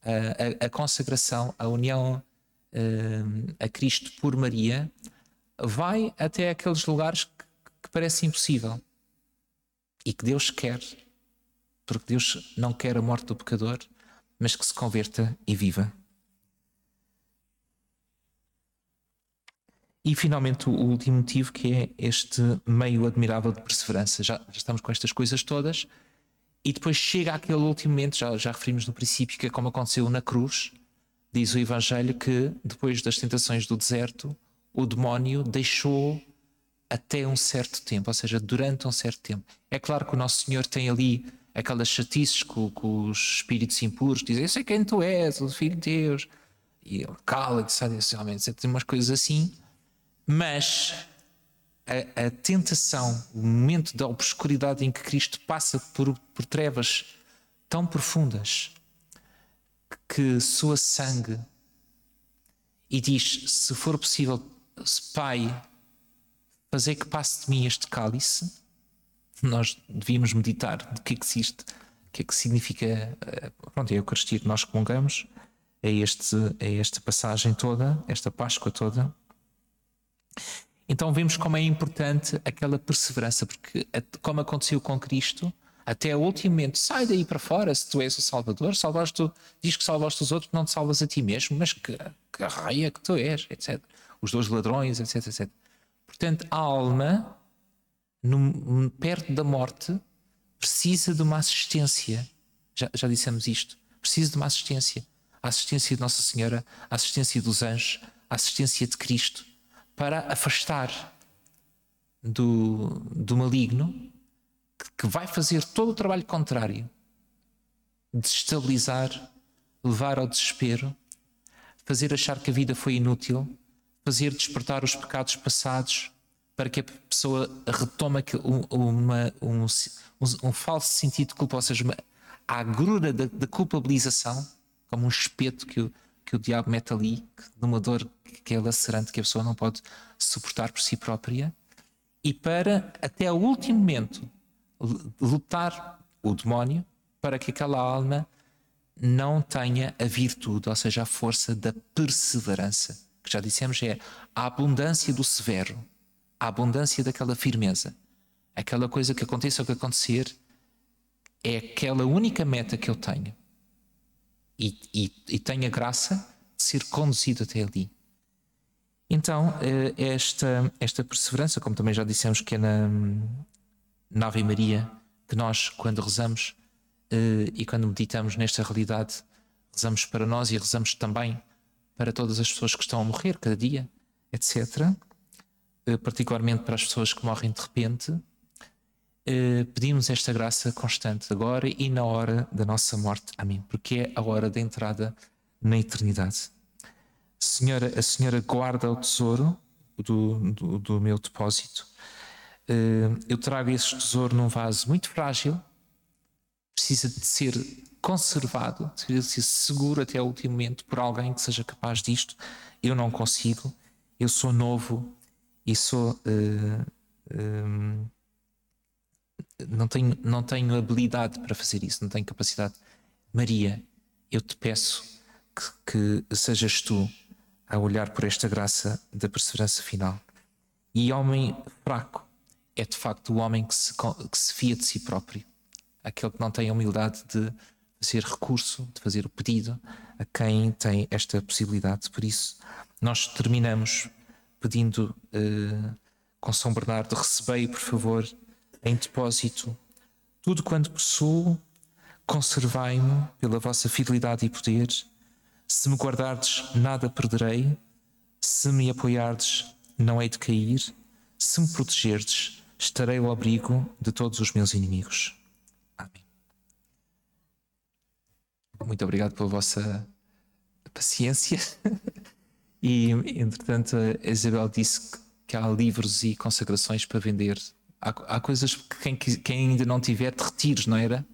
a, a, a consagração, a união uh, a Cristo por Maria, vai até aqueles lugares que, que parece impossível e que Deus quer, porque Deus não quer a morte do pecador, mas que se converta e viva. E finalmente o último motivo que é este meio admirável de perseverança. Já, já, estamos com estas coisas todas e depois chega aquele último momento, já, já referimos no princípio, que é como aconteceu na cruz. Diz o Evangelho que depois das tentações do deserto, o demónio deixou até um certo tempo, ou seja, durante um certo tempo. É claro que o Nosso Senhor tem ali aquelas chatices com, os espíritos impuros, dizem: Eu sei quem tu és, o Filho de Deus. E ele cala-te, sabe, realmente, tem umas coisas assim mas a, a, tentação, o momento da obscuridade em que Cristo passa por, por trevas tão profundas que soa sangue e diz: Se for possível, Pai, fazer que passe de mim este cálice, nós devíamos meditar de que é que existe, o que é que significa, eh, pronto, é a Eucaristia que nós comungamos, é, este, é esta passagem toda, esta Páscoa toda. Então vemos como é importante aquela perseverança, porque como aconteceu com Cristo, até o último momento, sai daí para fora se tu és o Salvador, salvaste tu, diz que salvaste os outros, não te salvas a ti mesmo, mas que, que raia que tu és, etc. Os dois ladrões, etc, etc. Portanto, a alma, no, perto da morte, precisa de uma assistência. Já, já dissemos isto. Precisa de uma assistência. A assistência de Nossa Senhora, a assistência dos anjos, a assistência de Cristo para afastar. do, do maligno que, vai fazer todo o trabalho contrário, desestabilizar, levar ao desespero, fazer achar que a vida foi inútil, fazer despertar os pecados passados para que a pessoa retome uma, um, um, um, falso sentido de culpa, ou seja, uma, a agrura da, da, culpabilização, como um espeto que o, que o diabo mete ali, numa dor que é lacerante, que a pessoa não pode suportar por si própria, e para, até o último momento, lutar o demónio para que aquela alma não tenha a virtude, ou seja, a força da perseverança, que já dissemos é a abundância do severo, a abundância daquela firmeza. Aquela coisa que aconteça o que acontecer é aquela única meta que eu tenho. E, e, e tenho a graça de ser conduzido até ali. Então, eh, esta, esta perseverança, como também já dissemos que é na, na Ave Maria, que nós, quando rezamos uh, e quando meditamos nesta realidade, rezamos para nós e rezamos também para todas as pessoas que estão a morrer cada dia, etc. Eh, particularmente para as pessoas que morrem de repente. Uh, pedimos esta graça constante agora e na hora da nossa morte. Amém. Porque é a hora da entrada na eternidade. Senhora, a Senhora guarda o tesouro do, do, do meu depósito eh, eu trago esse tesouro num vaso muito frágil, precisa de ser conservado, precisa de ser seguro até o último momento por alguém que seja capaz disto. Eu não consigo, eu sou novo e sou. Um, não, tenho, não tenho habilidade para fazer isso, não tenho capacidade. Maria, eu te peço que, que sejas tu a olhar por esta graça da perseverança final. E homem fraco, é de facto o homem que se, que se fia de si próprio, aquele que não tem a humildade de fazer recurso, de fazer o pedido a quem tem esta possibilidade. Por isso, nós terminamos pedindo uh, com São Bernardo: recebei, por favor, em depósito tudo quanto possuo, conservai-me pela vossa fidelidade e poder. Se me guardardes, nada perderei. Se me apoiardes, não hei de cair. Se me protegerdes, estarei ao abrigo de todos os meus inimigos. Amém. Muito obrigado pela vossa paciência. *laughs* e, entretanto, a Isabel disse que há livros e consagrações para vender. Há, há coisas que quem, quem, ainda não tiver, de retiros, não era?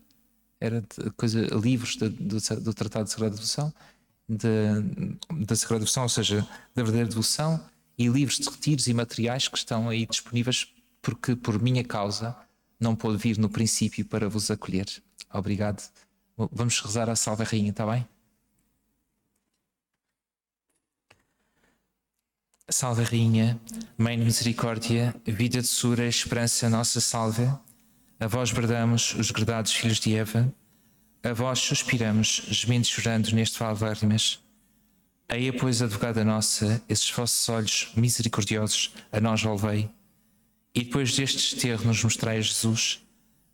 Era coisa, livros de, do, do Tratado de Sagrada Devoção, de, da Sagrada Devoção, ou seja, da verdadeira devoção, e livros de retiros e materiais que estão aí disponíveis porque por minha causa não pôde vir no princípio para vos acolher. Obrigado. Vamos rezar a Salve Rainha, está bem? Salve Rainha, Mãe de Misericórdia, vida de sura, esperança nossa salve. A vós bradamos, os gredados filhos de Eva, a vós suspiramos, gemendo chorando neste vale de lágrimas. Aí, pois, advogada nossa, esses vossos olhos misericordiosos a nós volvei e depois destes termos mostrai a Jesus,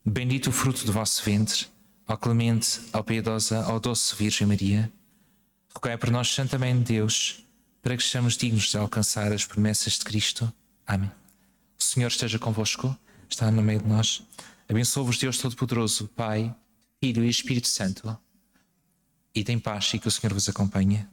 bendito o fruto do vosso ventre, ó clemente, ó piedosa, ó doce Virgem Maria. Rogai por nós, Santa Mãe de Deus, para que sejamos dignos de alcançar as promessas de Cristo. Amém. O Senhor esteja convosco, está no meio de nós. Abençoe-vos Deus Todo-Poderoso, Pai, Filho e Espírito Santo. E tem paz e que o Senhor vos acompanhe.